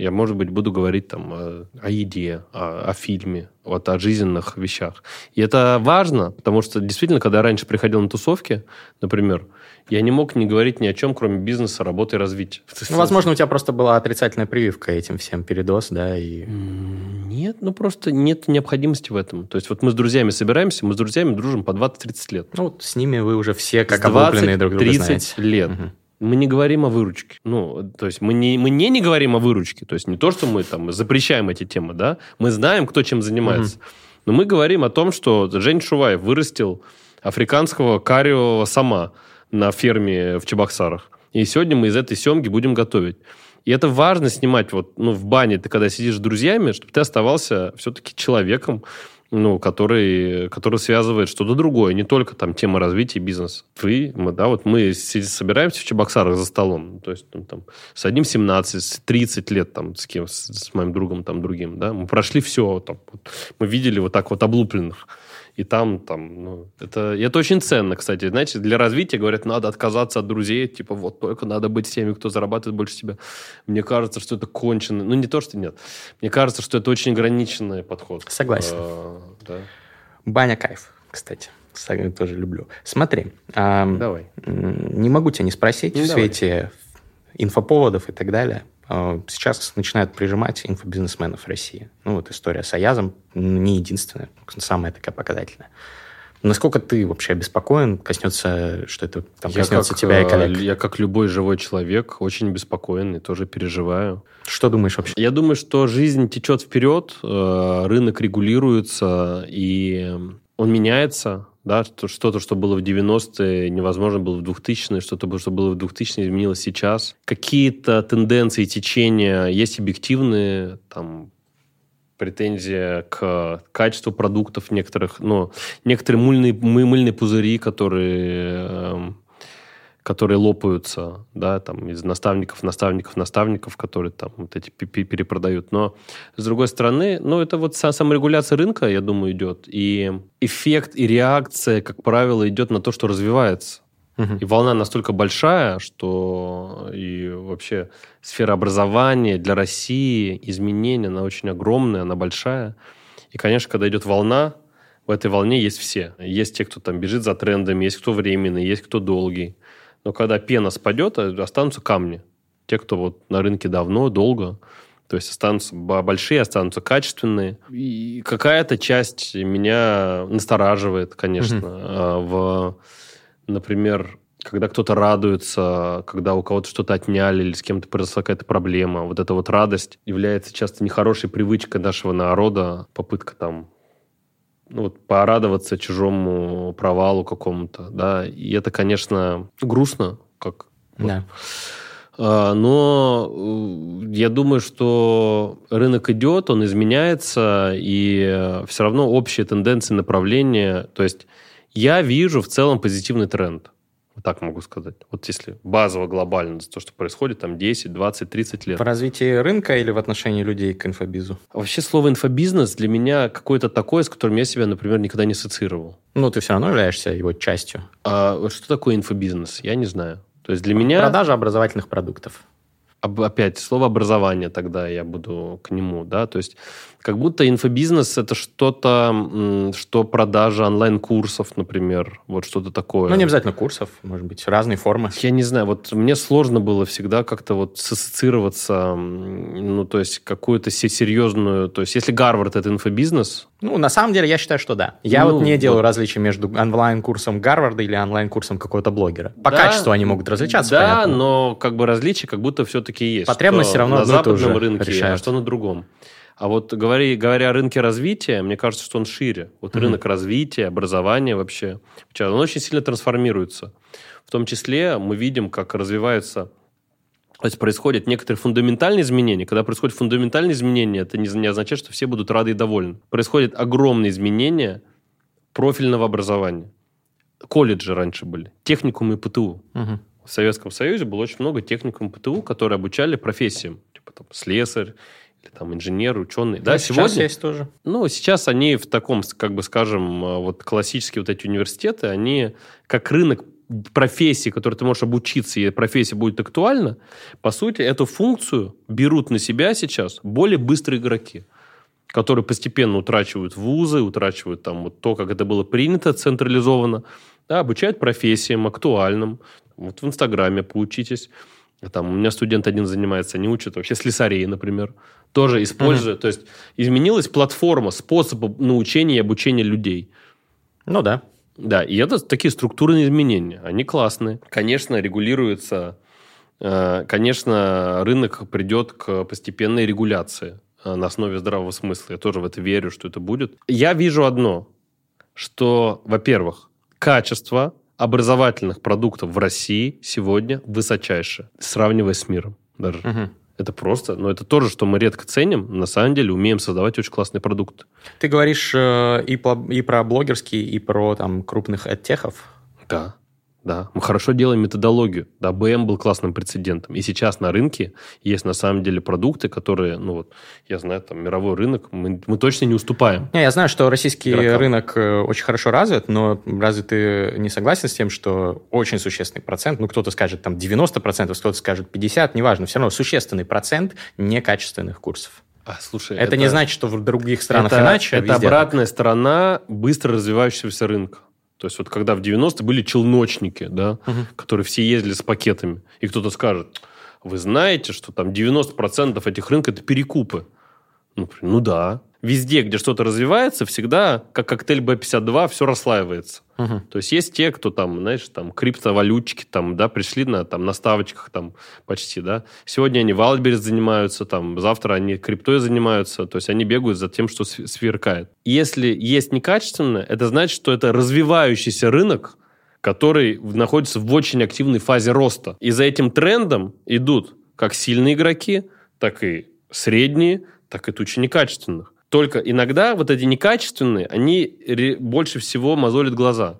Я, может быть, буду говорить там о, о еде, о, о фильме, вот о жизненных вещах. И это важно, потому что действительно, когда я раньше приходил на тусовки, например, я не мог не говорить ни о чем, кроме бизнеса, работы и развития. Ну, возможно, у тебя просто была отрицательная прививка этим всем, передоз, да, и... Нет, ну просто нет необходимости в этом. То есть вот мы с друзьями собираемся, мы с друзьями дружим по 20-30 лет. Ну, вот с ними вы уже все как С 20, облупленные друг друга 30 знаете. лет. Мгм. Мы не говорим о выручке. Ну, то есть мы не, мы не, не говорим о выручке. То есть не то, что мы там запрещаем эти темы, да. Мы знаем, кто чем занимается. Но мы говорим о том, что Жень Шуваев вырастил африканского кариового сама на ферме в Чебоксарах. И сегодня мы из этой семги будем готовить. И это важно снимать вот, ну, в бане, ты когда сидишь с друзьями, чтобы ты оставался все-таки человеком, ну, который, который связывает что-то другое, не только там тема развития бизнеса. Вы, мы, да, вот мы собираемся в Чебоксарах за столом, то есть ну, там, с одним 17, с 30 лет там с кем, с, с моим другом там другим, да, мы прошли все, там, вот, мы видели вот так вот облупленных и там, там, ну, это, это очень ценно, кстати. Знаете, для развития, говорят, надо отказаться от друзей, типа, вот только надо быть с теми, кто зарабатывает больше тебя. Мне кажется, что это кончено. Ну, не то, что нет. Мне кажется, что это очень ограниченный подход. Согласен. А, да. Баня кайф, кстати. Тоже люблю. Смотри. А, давай. Не могу тебя не спросить ну, в свете инфоповодов и так далее. А, сейчас начинают прижимать инфобизнесменов России. Ну, вот история с Аязом не единственная, самая такая показательная. Насколько ты вообще обеспокоен, коснется, что это там, коснется как, тебя и коллег? Я, как любой живой человек, очень беспокоен и тоже переживаю. Что думаешь вообще? Я думаю, что жизнь течет вперед, э, рынок регулируется, и он меняется да, что-то, что было в 90-е, невозможно было в 2000-е, что-то, что было в 2000-е, изменилось сейчас. Какие-то тенденции, течения есть объективные, там, претензия к качеству продуктов некоторых, но некоторые мыльные, мыльные пузыри, которые эм, которые лопаются, да, там, из наставников, наставников, наставников, которые там вот эти перепродают. Но, с другой стороны, ну, это вот саморегуляция рынка, я думаю, идет. И эффект и реакция, как правило, идет на то, что развивается. И волна настолько большая, что и вообще сфера образования для России, изменения, она очень огромная, она большая. И, конечно, когда идет волна, в этой волне есть все. Есть те, кто там бежит за трендами, есть кто временный, есть кто долгий. Но когда пена спадет, э, останутся камни. Те, кто вот на рынке давно, долго, то есть останутся большие, останутся качественные. И какая-то часть меня настораживает, конечно. Mm-hmm. В, например, когда кто-то радуется, когда у кого-то что-то отняли или с кем-то произошла какая-то проблема. Вот эта вот радость является часто нехорошей привычкой нашего народа, попытка там ну, вот, порадоваться чужому провалу какому-то, да, и это, конечно, грустно, как... Да. А, но э, я думаю, что рынок идет, он изменяется, и все равно общие тенденции, направления, то есть я вижу в целом позитивный тренд так могу сказать. Вот если базово, глобально, то, что происходит там 10, 20, 30 лет. В развитии рынка или в отношении людей к инфобизу? Вообще слово инфобизнес для меня какое-то такое, с которым я себя, например, никогда не ассоциировал. Ну, ты все равно являешься его частью. А что такое инфобизнес? Я не знаю. То есть для меня... Продажа образовательных продуктов опять слово образование тогда я буду к нему, да, то есть как будто инфобизнес это что-то, что продажа онлайн-курсов, например, вот что-то такое. Ну, не обязательно курсов, может быть, разные формы. Я не знаю, вот мне сложно было всегда как-то вот ассоциироваться, ну, то есть какую-то серьезную, то есть если Гарвард это инфобизнес... Ну, на самом деле, я считаю, что да. Я ну, вот не делаю вот. различия между онлайн-курсом Гарварда или онлайн-курсом какого-то блогера. По да, качеству они могут различаться, Да, понятно. но как бы различия как будто все-таки есть. Потребность все равно на западном рынке, решает. а что на другом. А вот говоря, говоря о рынке развития, мне кажется, что он шире. Вот mm-hmm. рынок развития, образования вообще, он очень сильно трансформируется. В том числе мы видим, как развиваются то есть происходят некоторые фундаментальные изменения. Когда происходят фундаментальные изменения, это не, не означает, что все будут рады и довольны. Происходят огромные изменения профильного образования. Колледжи раньше были, техникум и ПТУ. Угу. В Советском Союзе было очень много техникум ПТУ, которые обучали профессиям. Типа там слесарь, или там инженер, ученый. Да, да сейчас сегодня, есть тоже. Ну, сейчас они в таком, как бы скажем, э, вот классические вот эти университеты, они как рынок профессии, которой ты можешь обучиться, и профессия будет актуальна, по сути, эту функцию берут на себя сейчас более быстрые игроки которые постепенно утрачивают вузы, утрачивают там вот то, как это было принято централизованно, да, обучают профессиям актуальным. Вот в Инстаграме поучитесь. Там у меня студент один занимается, они учат вообще слесарей, например тоже используя. Mm-hmm. То есть изменилась платформа, способ научения и обучения людей. Ну да. Да, и это такие структурные изменения. Они классные. Конечно, регулируется... Э, конечно, рынок придет к постепенной регуляции э, на основе здравого смысла. Я тоже в это верю, что это будет. Я вижу одно, что, во-первых, качество образовательных продуктов в России сегодня высочайшее, сравнивая с миром даже. Угу. Это просто, но это тоже, что мы редко ценим. На самом деле умеем создавать очень классный продукт. Ты говоришь э, и, по, и про блогерские, и про там крупных оттехов. Да. Да, мы хорошо делаем методологию. Да, БМ был классным прецедентом. И сейчас на рынке есть на самом деле продукты, которые, ну вот, я знаю, там мировой рынок, мы, мы точно не уступаем. Не, я знаю, что российский игрокам. рынок э, очень хорошо развит, но разве ты не согласен с тем, что очень существенный процент, ну кто-то скажет там 90%, кто-то скажет 50%, неважно, все равно существенный процент некачественных курсов. А, слушай, это, это не значит, что в других странах это, иначе. Это обратная так. сторона быстро развивающегося рынка. То есть вот когда в 90-е были челночники, да, угу. которые все ездили с пакетами, и кто-то скажет, вы знаете, что там 90% этих рынков это перекупы. Ну, ну да везде, где что-то развивается, всегда, как коктейль B52, все расслаивается. Угу. То есть есть те, кто там, знаешь, там криптовалютчики там, да, пришли на, там, на ставочках там почти, да. Сегодня они Wildberries занимаются, там, завтра они криптой занимаются, то есть они бегают за тем, что сверкает. Если есть некачественное, это значит, что это развивающийся рынок, который находится в очень активной фазе роста. И за этим трендом идут как сильные игроки, так и средние, так и тучи некачественных. Только иногда вот эти некачественные, они больше всего мозолят глаза.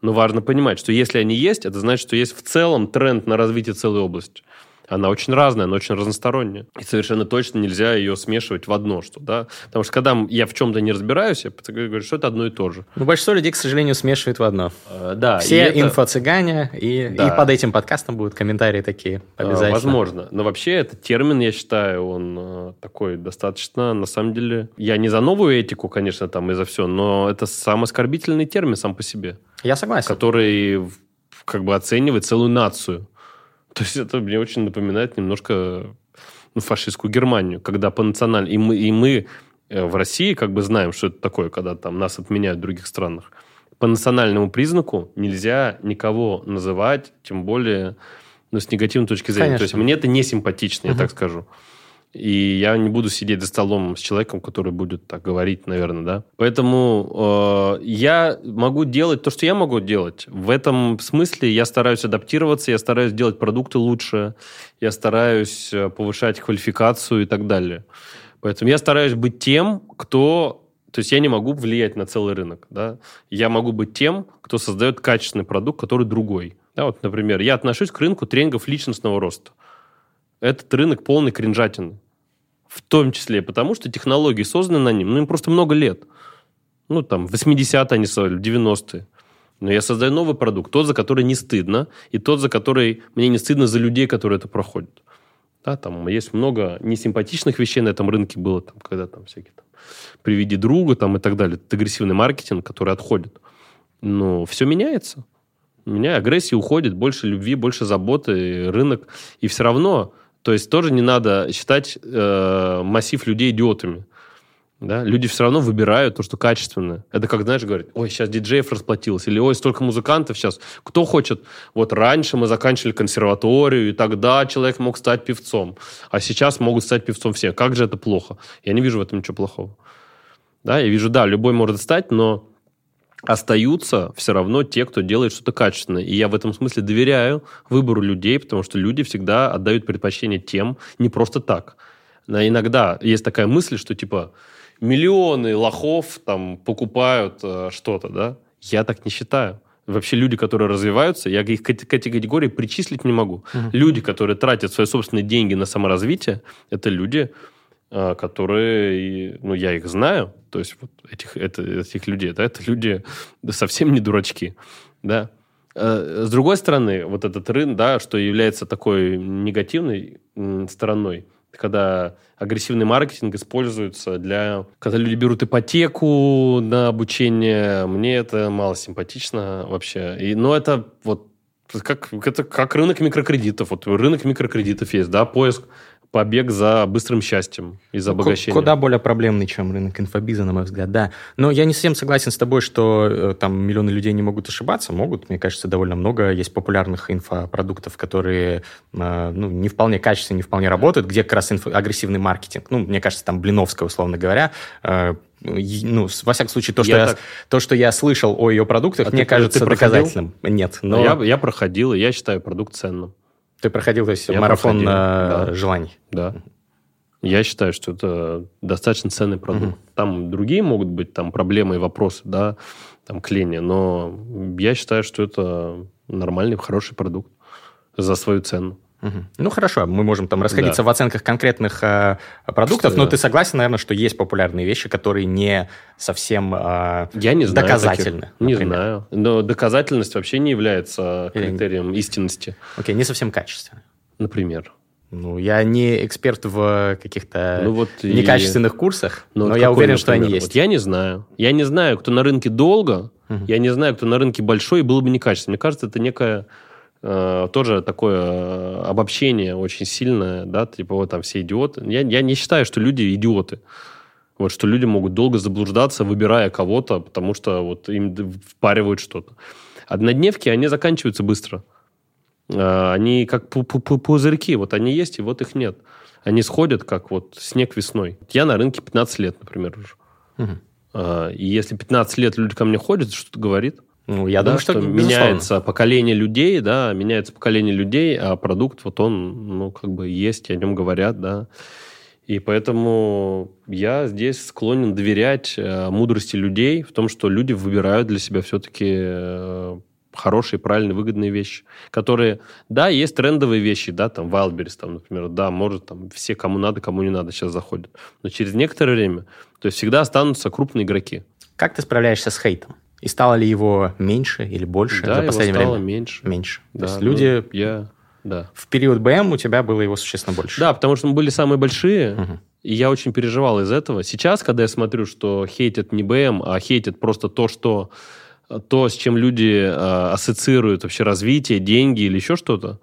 Но важно понимать, что если они есть, это значит, что есть в целом тренд на развитие целой области она очень разная, она очень разносторонняя. И совершенно точно нельзя ее смешивать в одно, что, да. Потому что когда я в чем-то не разбираюсь, я говорю, что это одно и то же. Ну, большинство людей, к сожалению, смешивает в одно. А, да. Все это... инфо-цыгане, и, да. и под этим подкастом будут комментарии такие а, обязательно. возможно. Но вообще этот термин, я считаю, он а, такой достаточно, на самом деле, я не за новую этику, конечно, там и за все, но это сам оскорбительный термин сам по себе. Я согласен. Который как бы оценивает целую нацию. То есть это мне очень напоминает немножко ну, фашистскую Германию, когда по национальному... И мы, и мы э, в России как бы знаем, что это такое, когда там нас отменяют в других странах. По национальному признаку нельзя никого называть, тем более ну, с негативной точки зрения. Конечно. То есть мне это не симпатично, угу. я так скажу. И я не буду сидеть за столом с человеком, который будет так говорить, наверное, да. Поэтому э, я могу делать то, что я могу делать. В этом смысле я стараюсь адаптироваться, я стараюсь делать продукты лучше, я стараюсь э, повышать квалификацию и так далее. Поэтому я стараюсь быть тем, кто то есть я не могу влиять на целый рынок. Да? Я могу быть тем, кто создает качественный продукт, который другой. Да, вот, например, я отношусь к рынку тренингов личностного роста этот рынок полный кринжатины. В том числе потому, что технологии созданы на нем, ну, им просто много лет. Ну, там, 80-е они создали, 90-е. Но я создаю новый продукт, тот, за который не стыдно, и тот, за который мне не стыдно за людей, которые это проходят. Да, там есть много несимпатичных вещей на этом рынке было, там, когда там всякие там, приведи друга там, и так далее. Это агрессивный маркетинг, который отходит. Но все меняется. У меня агрессия уходит, больше любви, больше заботы, рынок. И все равно то есть тоже не надо считать э, массив людей идиотами. Да? Люди все равно выбирают то, что качественно. Это как, знаешь, говорят, ой, сейчас диджеев расплатилось, или ой, столько музыкантов сейчас. Кто хочет? Вот раньше мы заканчивали консерваторию, и тогда человек мог стать певцом. А сейчас могут стать певцом все. Как же это плохо? Я не вижу в этом ничего плохого. Да, я вижу, да, любой может стать, но остаются все равно те, кто делает что-то качественное. И я в этом смысле доверяю выбору людей, потому что люди всегда отдают предпочтение тем не просто так. Но иногда есть такая мысль, что типа миллионы лохов там покупают э, что-то, да? Я так не считаю. Вообще люди, которые развиваются, я их к этой категории причислить не могу. Угу. Люди, которые тратят свои собственные деньги на саморазвитие, это люди, которые, ну, я их знаю, то есть вот этих, это, этих людей, да, это люди [LAUGHS] да, совсем не дурачки, да. А, с другой стороны, вот этот рынок, да, что является такой негативной стороной, когда агрессивный маркетинг используется для... Когда люди берут ипотеку на обучение, мне это мало симпатично вообще. И, но это вот как, это как рынок микрокредитов. Вот рынок микрокредитов есть, да, поиск побег за быстрым счастьем и за обогащением. Куда более проблемный, чем рынок инфобиза, на мой взгляд, да. Но я не совсем согласен с тобой, что э, там миллионы людей не могут ошибаться. Могут, мне кажется, довольно много есть популярных инфопродуктов, которые э, ну, не вполне качественные, не вполне работают, где как раз инфо- агрессивный маркетинг. Ну, мне кажется, там Блиновская, условно говоря, э, ну, во всяком случае, то, что я, я, так... то, что я слышал о ее продуктах, а мне ты, кажется ты доказательным. Нет, но... Я, я проходил, и я считаю продукт ценным. Ты проходил, то есть, я марафон проходил, да. желаний? Да. Я считаю, что это достаточно ценный продукт. Угу. Там другие могут быть там проблемы и вопросы, да, там кления, но я считаю, что это нормальный, хороший продукт за свою цену. Угу. Ну хорошо, мы можем там расходиться да. в оценках конкретных э, продуктов, что, но да. ты согласен, наверное, что есть популярные вещи, которые не совсем э, Я не знаю доказательны. Таких. Не знаю. Но доказательность вообще не является критерием Или... истинности. Окей, не совсем качественно. Например. Ну, я не эксперт в каких-то ну, вот некачественных и... курсах, ну, но вот я уверен, например? что они есть. Вот я не знаю. Я не знаю, кто на рынке долго, угу. я не знаю, кто на рынке большой и был бы некачественный. Мне кажется, это некая Э, тоже такое э, обобщение очень сильное, да, типа вот там все идиоты. Я, я не считаю, что люди идиоты. Вот что люди могут долго заблуждаться, выбирая кого-то, потому что вот им впаривают что-то. Однодневки, они заканчиваются быстро. Э, они как пузырьки, вот они есть, и вот их нет. Они сходят, как вот снег весной. Я на рынке 15 лет, например, уже. Угу. И если 15 лет люди ко мне ходят, что-то говорит – ну, я да, думаю, что, что меняется поколение людей, да, меняется поколение людей, а продукт вот он, ну, как бы есть, о нем говорят, да. И поэтому я здесь склонен доверять э, мудрости людей в том, что люди выбирают для себя все-таки э, хорошие, правильные, выгодные вещи, которые, да, есть трендовые вещи, да, там, Wildberries, там, например, да, может, там, все, кому надо, кому не надо, сейчас заходят. Но через некоторое время, то есть всегда останутся крупные игроки. Как ты справляешься с хейтом? И стало ли его меньше или больше да, за последнее его стало время? меньше. Меньше. Да, То есть люди... Ну, я... Да. В период БМ у тебя было его существенно больше. Да, потому что мы были самые большие, угу. и я очень переживал из этого. Сейчас, когда я смотрю, что хейтят не БМ, а хейтят просто то, что то, с чем люди э, ассоциируют вообще развитие, деньги или еще что-то,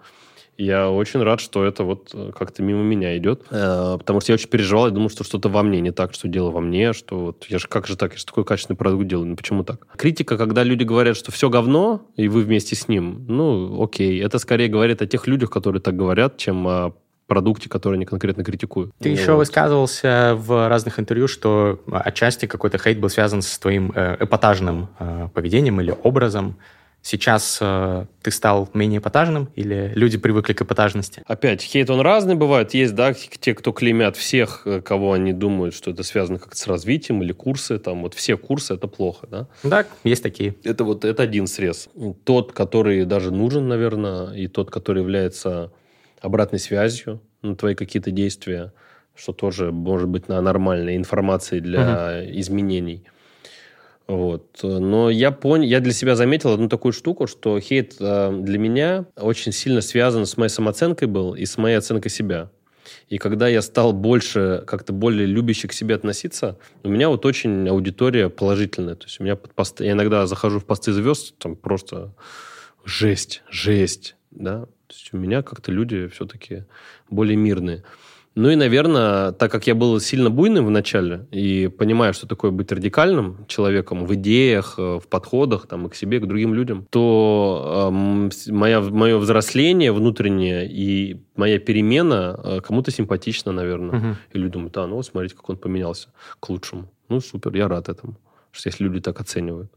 я очень рад, что это вот э, как-то мимо меня идет, э, потому что я очень переживал, я думал, что что-то во мне не так, что дело во мне, что вот я же как же так, я же такой качественный продукт делаю, ну почему так? Критика, когда люди говорят, что все говно, и вы вместе с ним, ну окей, это скорее говорит о тех людях, которые так говорят, чем о продукте, который они конкретно критикуют. Ты еще вот. высказывался в разных интервью, что отчасти какой-то хейт был связан с твоим э, эпатажным поведением или образом. Сейчас э, ты стал менее эпатажным или люди привыкли к эпатажности? Опять, хейт он разный бывает. Есть, да, те, кто клеймят всех, э, кого они думают, что это связано как-то с развитием или курсы. Там вот все курсы это плохо, да? Да, есть такие. Это вот это один срез. Тот, который даже нужен, наверное, и тот, который является обратной связью на твои какие-то действия, что тоже может быть на нормальной информации для угу. изменений – вот. Но я понял, я для себя заметил одну такую штуку, что хейт э, для меня очень сильно связан с моей самооценкой был и с моей оценкой себя. И когда я стал больше, как-то более любящий к себе относиться, у меня вот очень аудитория положительная. То есть у меня под пост... я иногда захожу в посты звезд, там просто жесть, жесть, да. То есть у меня как-то люди все-таки более мирные. Ну и, наверное, так как я был сильно буйным в начале и понимаю, что такое быть радикальным человеком в идеях, э, в подходах там, и к себе, и к другим людям, то э, моя, мое взросление внутреннее и моя перемена э, кому-то симпатична, наверное. Угу. И люди думают, а, ну вот смотрите, как он поменялся к лучшему. Ну, супер, я рад этому, что если люди так оценивают.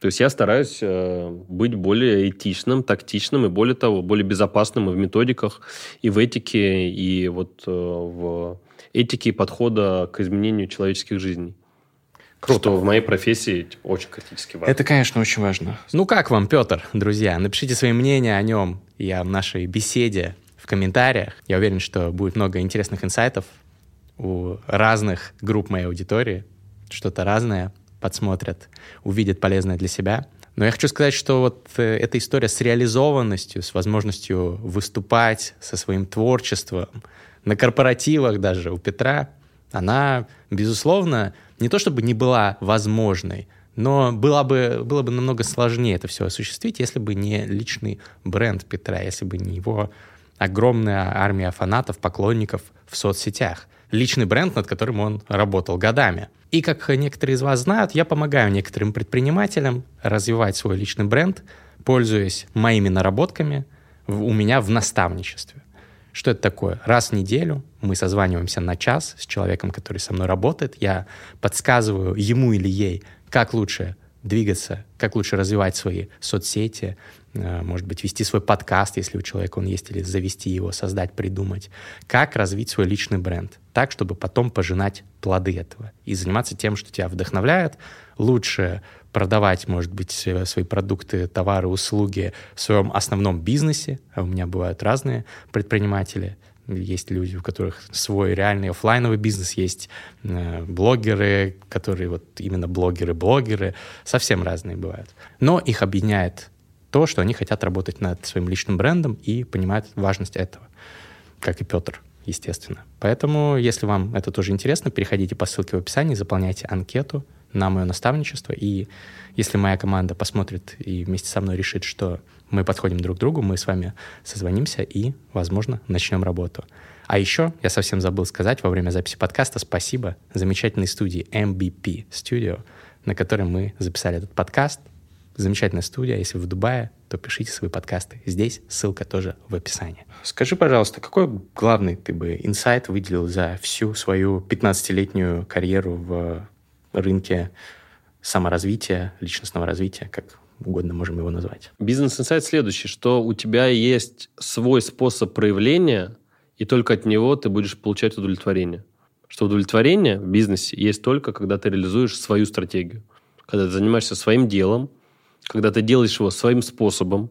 То есть я стараюсь э, быть более этичным, тактичным и, более того, более безопасным и в методиках, и в этике, и вот э, в этике подхода к изменению человеческих жизней. Круто. Что в моей профессии типа, очень критически важно. Это, конечно, очень важно. Ну как вам, Петр, друзья? Напишите свои мнения о нем и о нашей беседе в комментариях. Я уверен, что будет много интересных инсайтов у разных групп моей аудитории. Что-то разное подсмотрят, увидят полезное для себя. Но я хочу сказать, что вот э, эта история с реализованностью, с возможностью выступать со своим творчеством, на корпоративах даже у Петра, она, безусловно, не то чтобы не была возможной, но было бы, было бы намного сложнее это все осуществить, если бы не личный бренд Петра, если бы не его огромная армия фанатов, поклонников в соцсетях. Личный бренд, над которым он работал годами. И как некоторые из вас знают, я помогаю некоторым предпринимателям развивать свой личный бренд, пользуясь моими наработками у меня в наставничестве. Что это такое? Раз в неделю мы созваниваемся на час с человеком, который со мной работает. Я подсказываю ему или ей, как лучше двигаться, как лучше развивать свои соцсети, э, может быть, вести свой подкаст, если у человека он есть, или завести его, создать, придумать. Как развить свой личный бренд так, чтобы потом пожинать плоды этого и заниматься тем, что тебя вдохновляет, лучше продавать, может быть, э, свои продукты, товары, услуги в своем основном бизнесе. А у меня бывают разные предприниматели, есть люди, у которых свой реальный офлайновый бизнес, есть э, блогеры, которые вот именно блогеры-блогеры, совсем разные бывают. Но их объединяет то, что они хотят работать над своим личным брендом и понимают важность этого, как и Петр, естественно. Поэтому, если вам это тоже интересно, переходите по ссылке в описании, заполняйте анкету на мое наставничество, и если моя команда посмотрит и вместе со мной решит, что мы подходим друг к другу, мы с вами созвонимся и, возможно, начнем работу. А еще я совсем забыл сказать во время записи подкаста спасибо замечательной студии MBP Studio, на которой мы записали этот подкаст. Замечательная студия. Если вы в Дубае, то пишите свои подкасты. Здесь ссылка тоже в описании. Скажи, пожалуйста, какой главный ты бы инсайт выделил за всю свою 15-летнюю карьеру в рынке саморазвития, личностного развития, как угодно можем его назвать. Бизнес-инсайт следующий, что у тебя есть свой способ проявления, и только от него ты будешь получать удовлетворение. Что удовлетворение в бизнесе есть только, когда ты реализуешь свою стратегию. Когда ты занимаешься своим делом, когда ты делаешь его своим способом,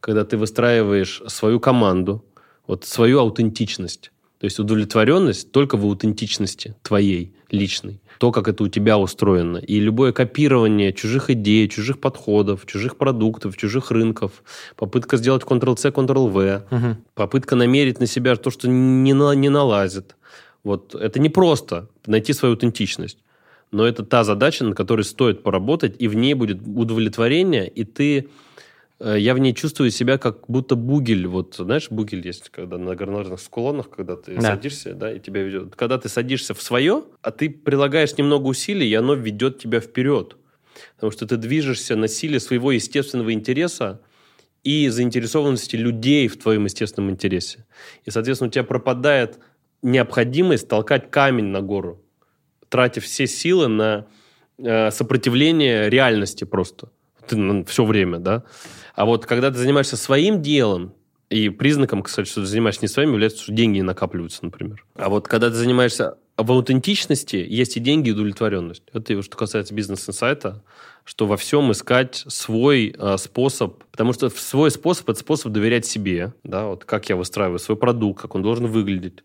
когда ты выстраиваешь свою команду, вот свою аутентичность. То есть удовлетворенность только в аутентичности твоей, личной то, как это у тебя устроено. И любое копирование чужих идей, чужих подходов, чужих продуктов, чужих рынков, попытка сделать Ctrl-C, Ctrl-V, угу. попытка намерить на себя то, что не, на, не налазит. Вот это не просто найти свою аутентичность. Но это та задача, над которой стоит поработать, и в ней будет удовлетворение, и ты я в ней чувствую себя как будто бугель. Вот, знаешь, бугель есть, когда на горнолыжных склонах, когда ты да. садишься, да, и тебя ведет. Когда ты садишься в свое, а ты прилагаешь немного усилий, и оно ведет тебя вперед. Потому что ты движешься на силе своего естественного интереса и заинтересованности людей в твоем естественном интересе. И, соответственно, у тебя пропадает необходимость толкать камень на гору, тратя все силы на э, сопротивление реальности просто. Ты, все время, да. А вот когда ты занимаешься своим делом, и признаком, кстати, что ты занимаешься не своим, является, что деньги не накапливаются, например. А вот когда ты занимаешься в аутентичности, есть и деньги, и удовлетворенность. Это что касается бизнес-инсайта, что во всем искать свой э, способ, потому что свой способ – это способ доверять себе, да, вот как я выстраиваю свой продукт, как он должен выглядеть.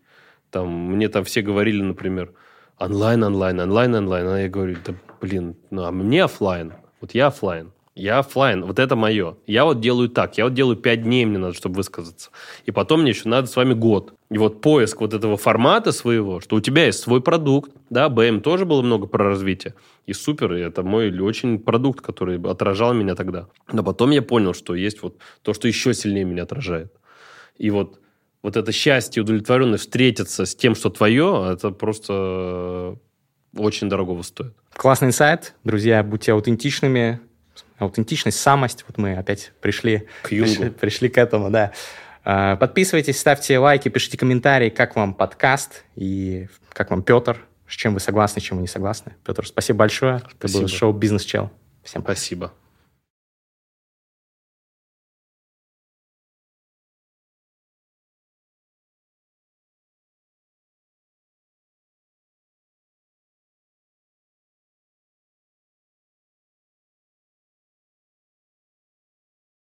Там, мне там все говорили, например, онлайн, онлайн, онлайн, онлайн, а я говорю, да блин, ну а мне офлайн, вот я офлайн. Я офлайн, вот это мое. Я вот делаю так, я вот делаю пять дней, мне надо, чтобы высказаться. И потом мне еще надо с вами год. И вот поиск вот этого формата своего, что у тебя есть свой продукт, да, БМ тоже было много про развитие. И супер, и это мой очень продукт, который отражал меня тогда. Но потом я понял, что есть вот то, что еще сильнее меня отражает. И вот вот это счастье, удовлетворенность встретиться с тем, что твое, это просто очень дорогого стоит. Классный инсайт. Друзья, будьте аутентичными, аутентичность, самость. Вот мы опять пришли к, пришли, пришли к этому, да. А, подписывайтесь, ставьте лайки, пишите комментарии, как вам подкаст и как вам Петр, с чем вы согласны, с чем вы не согласны. Петр, спасибо большое. Спасибо. Это был шоу «Бизнес Чел». Всем спасибо.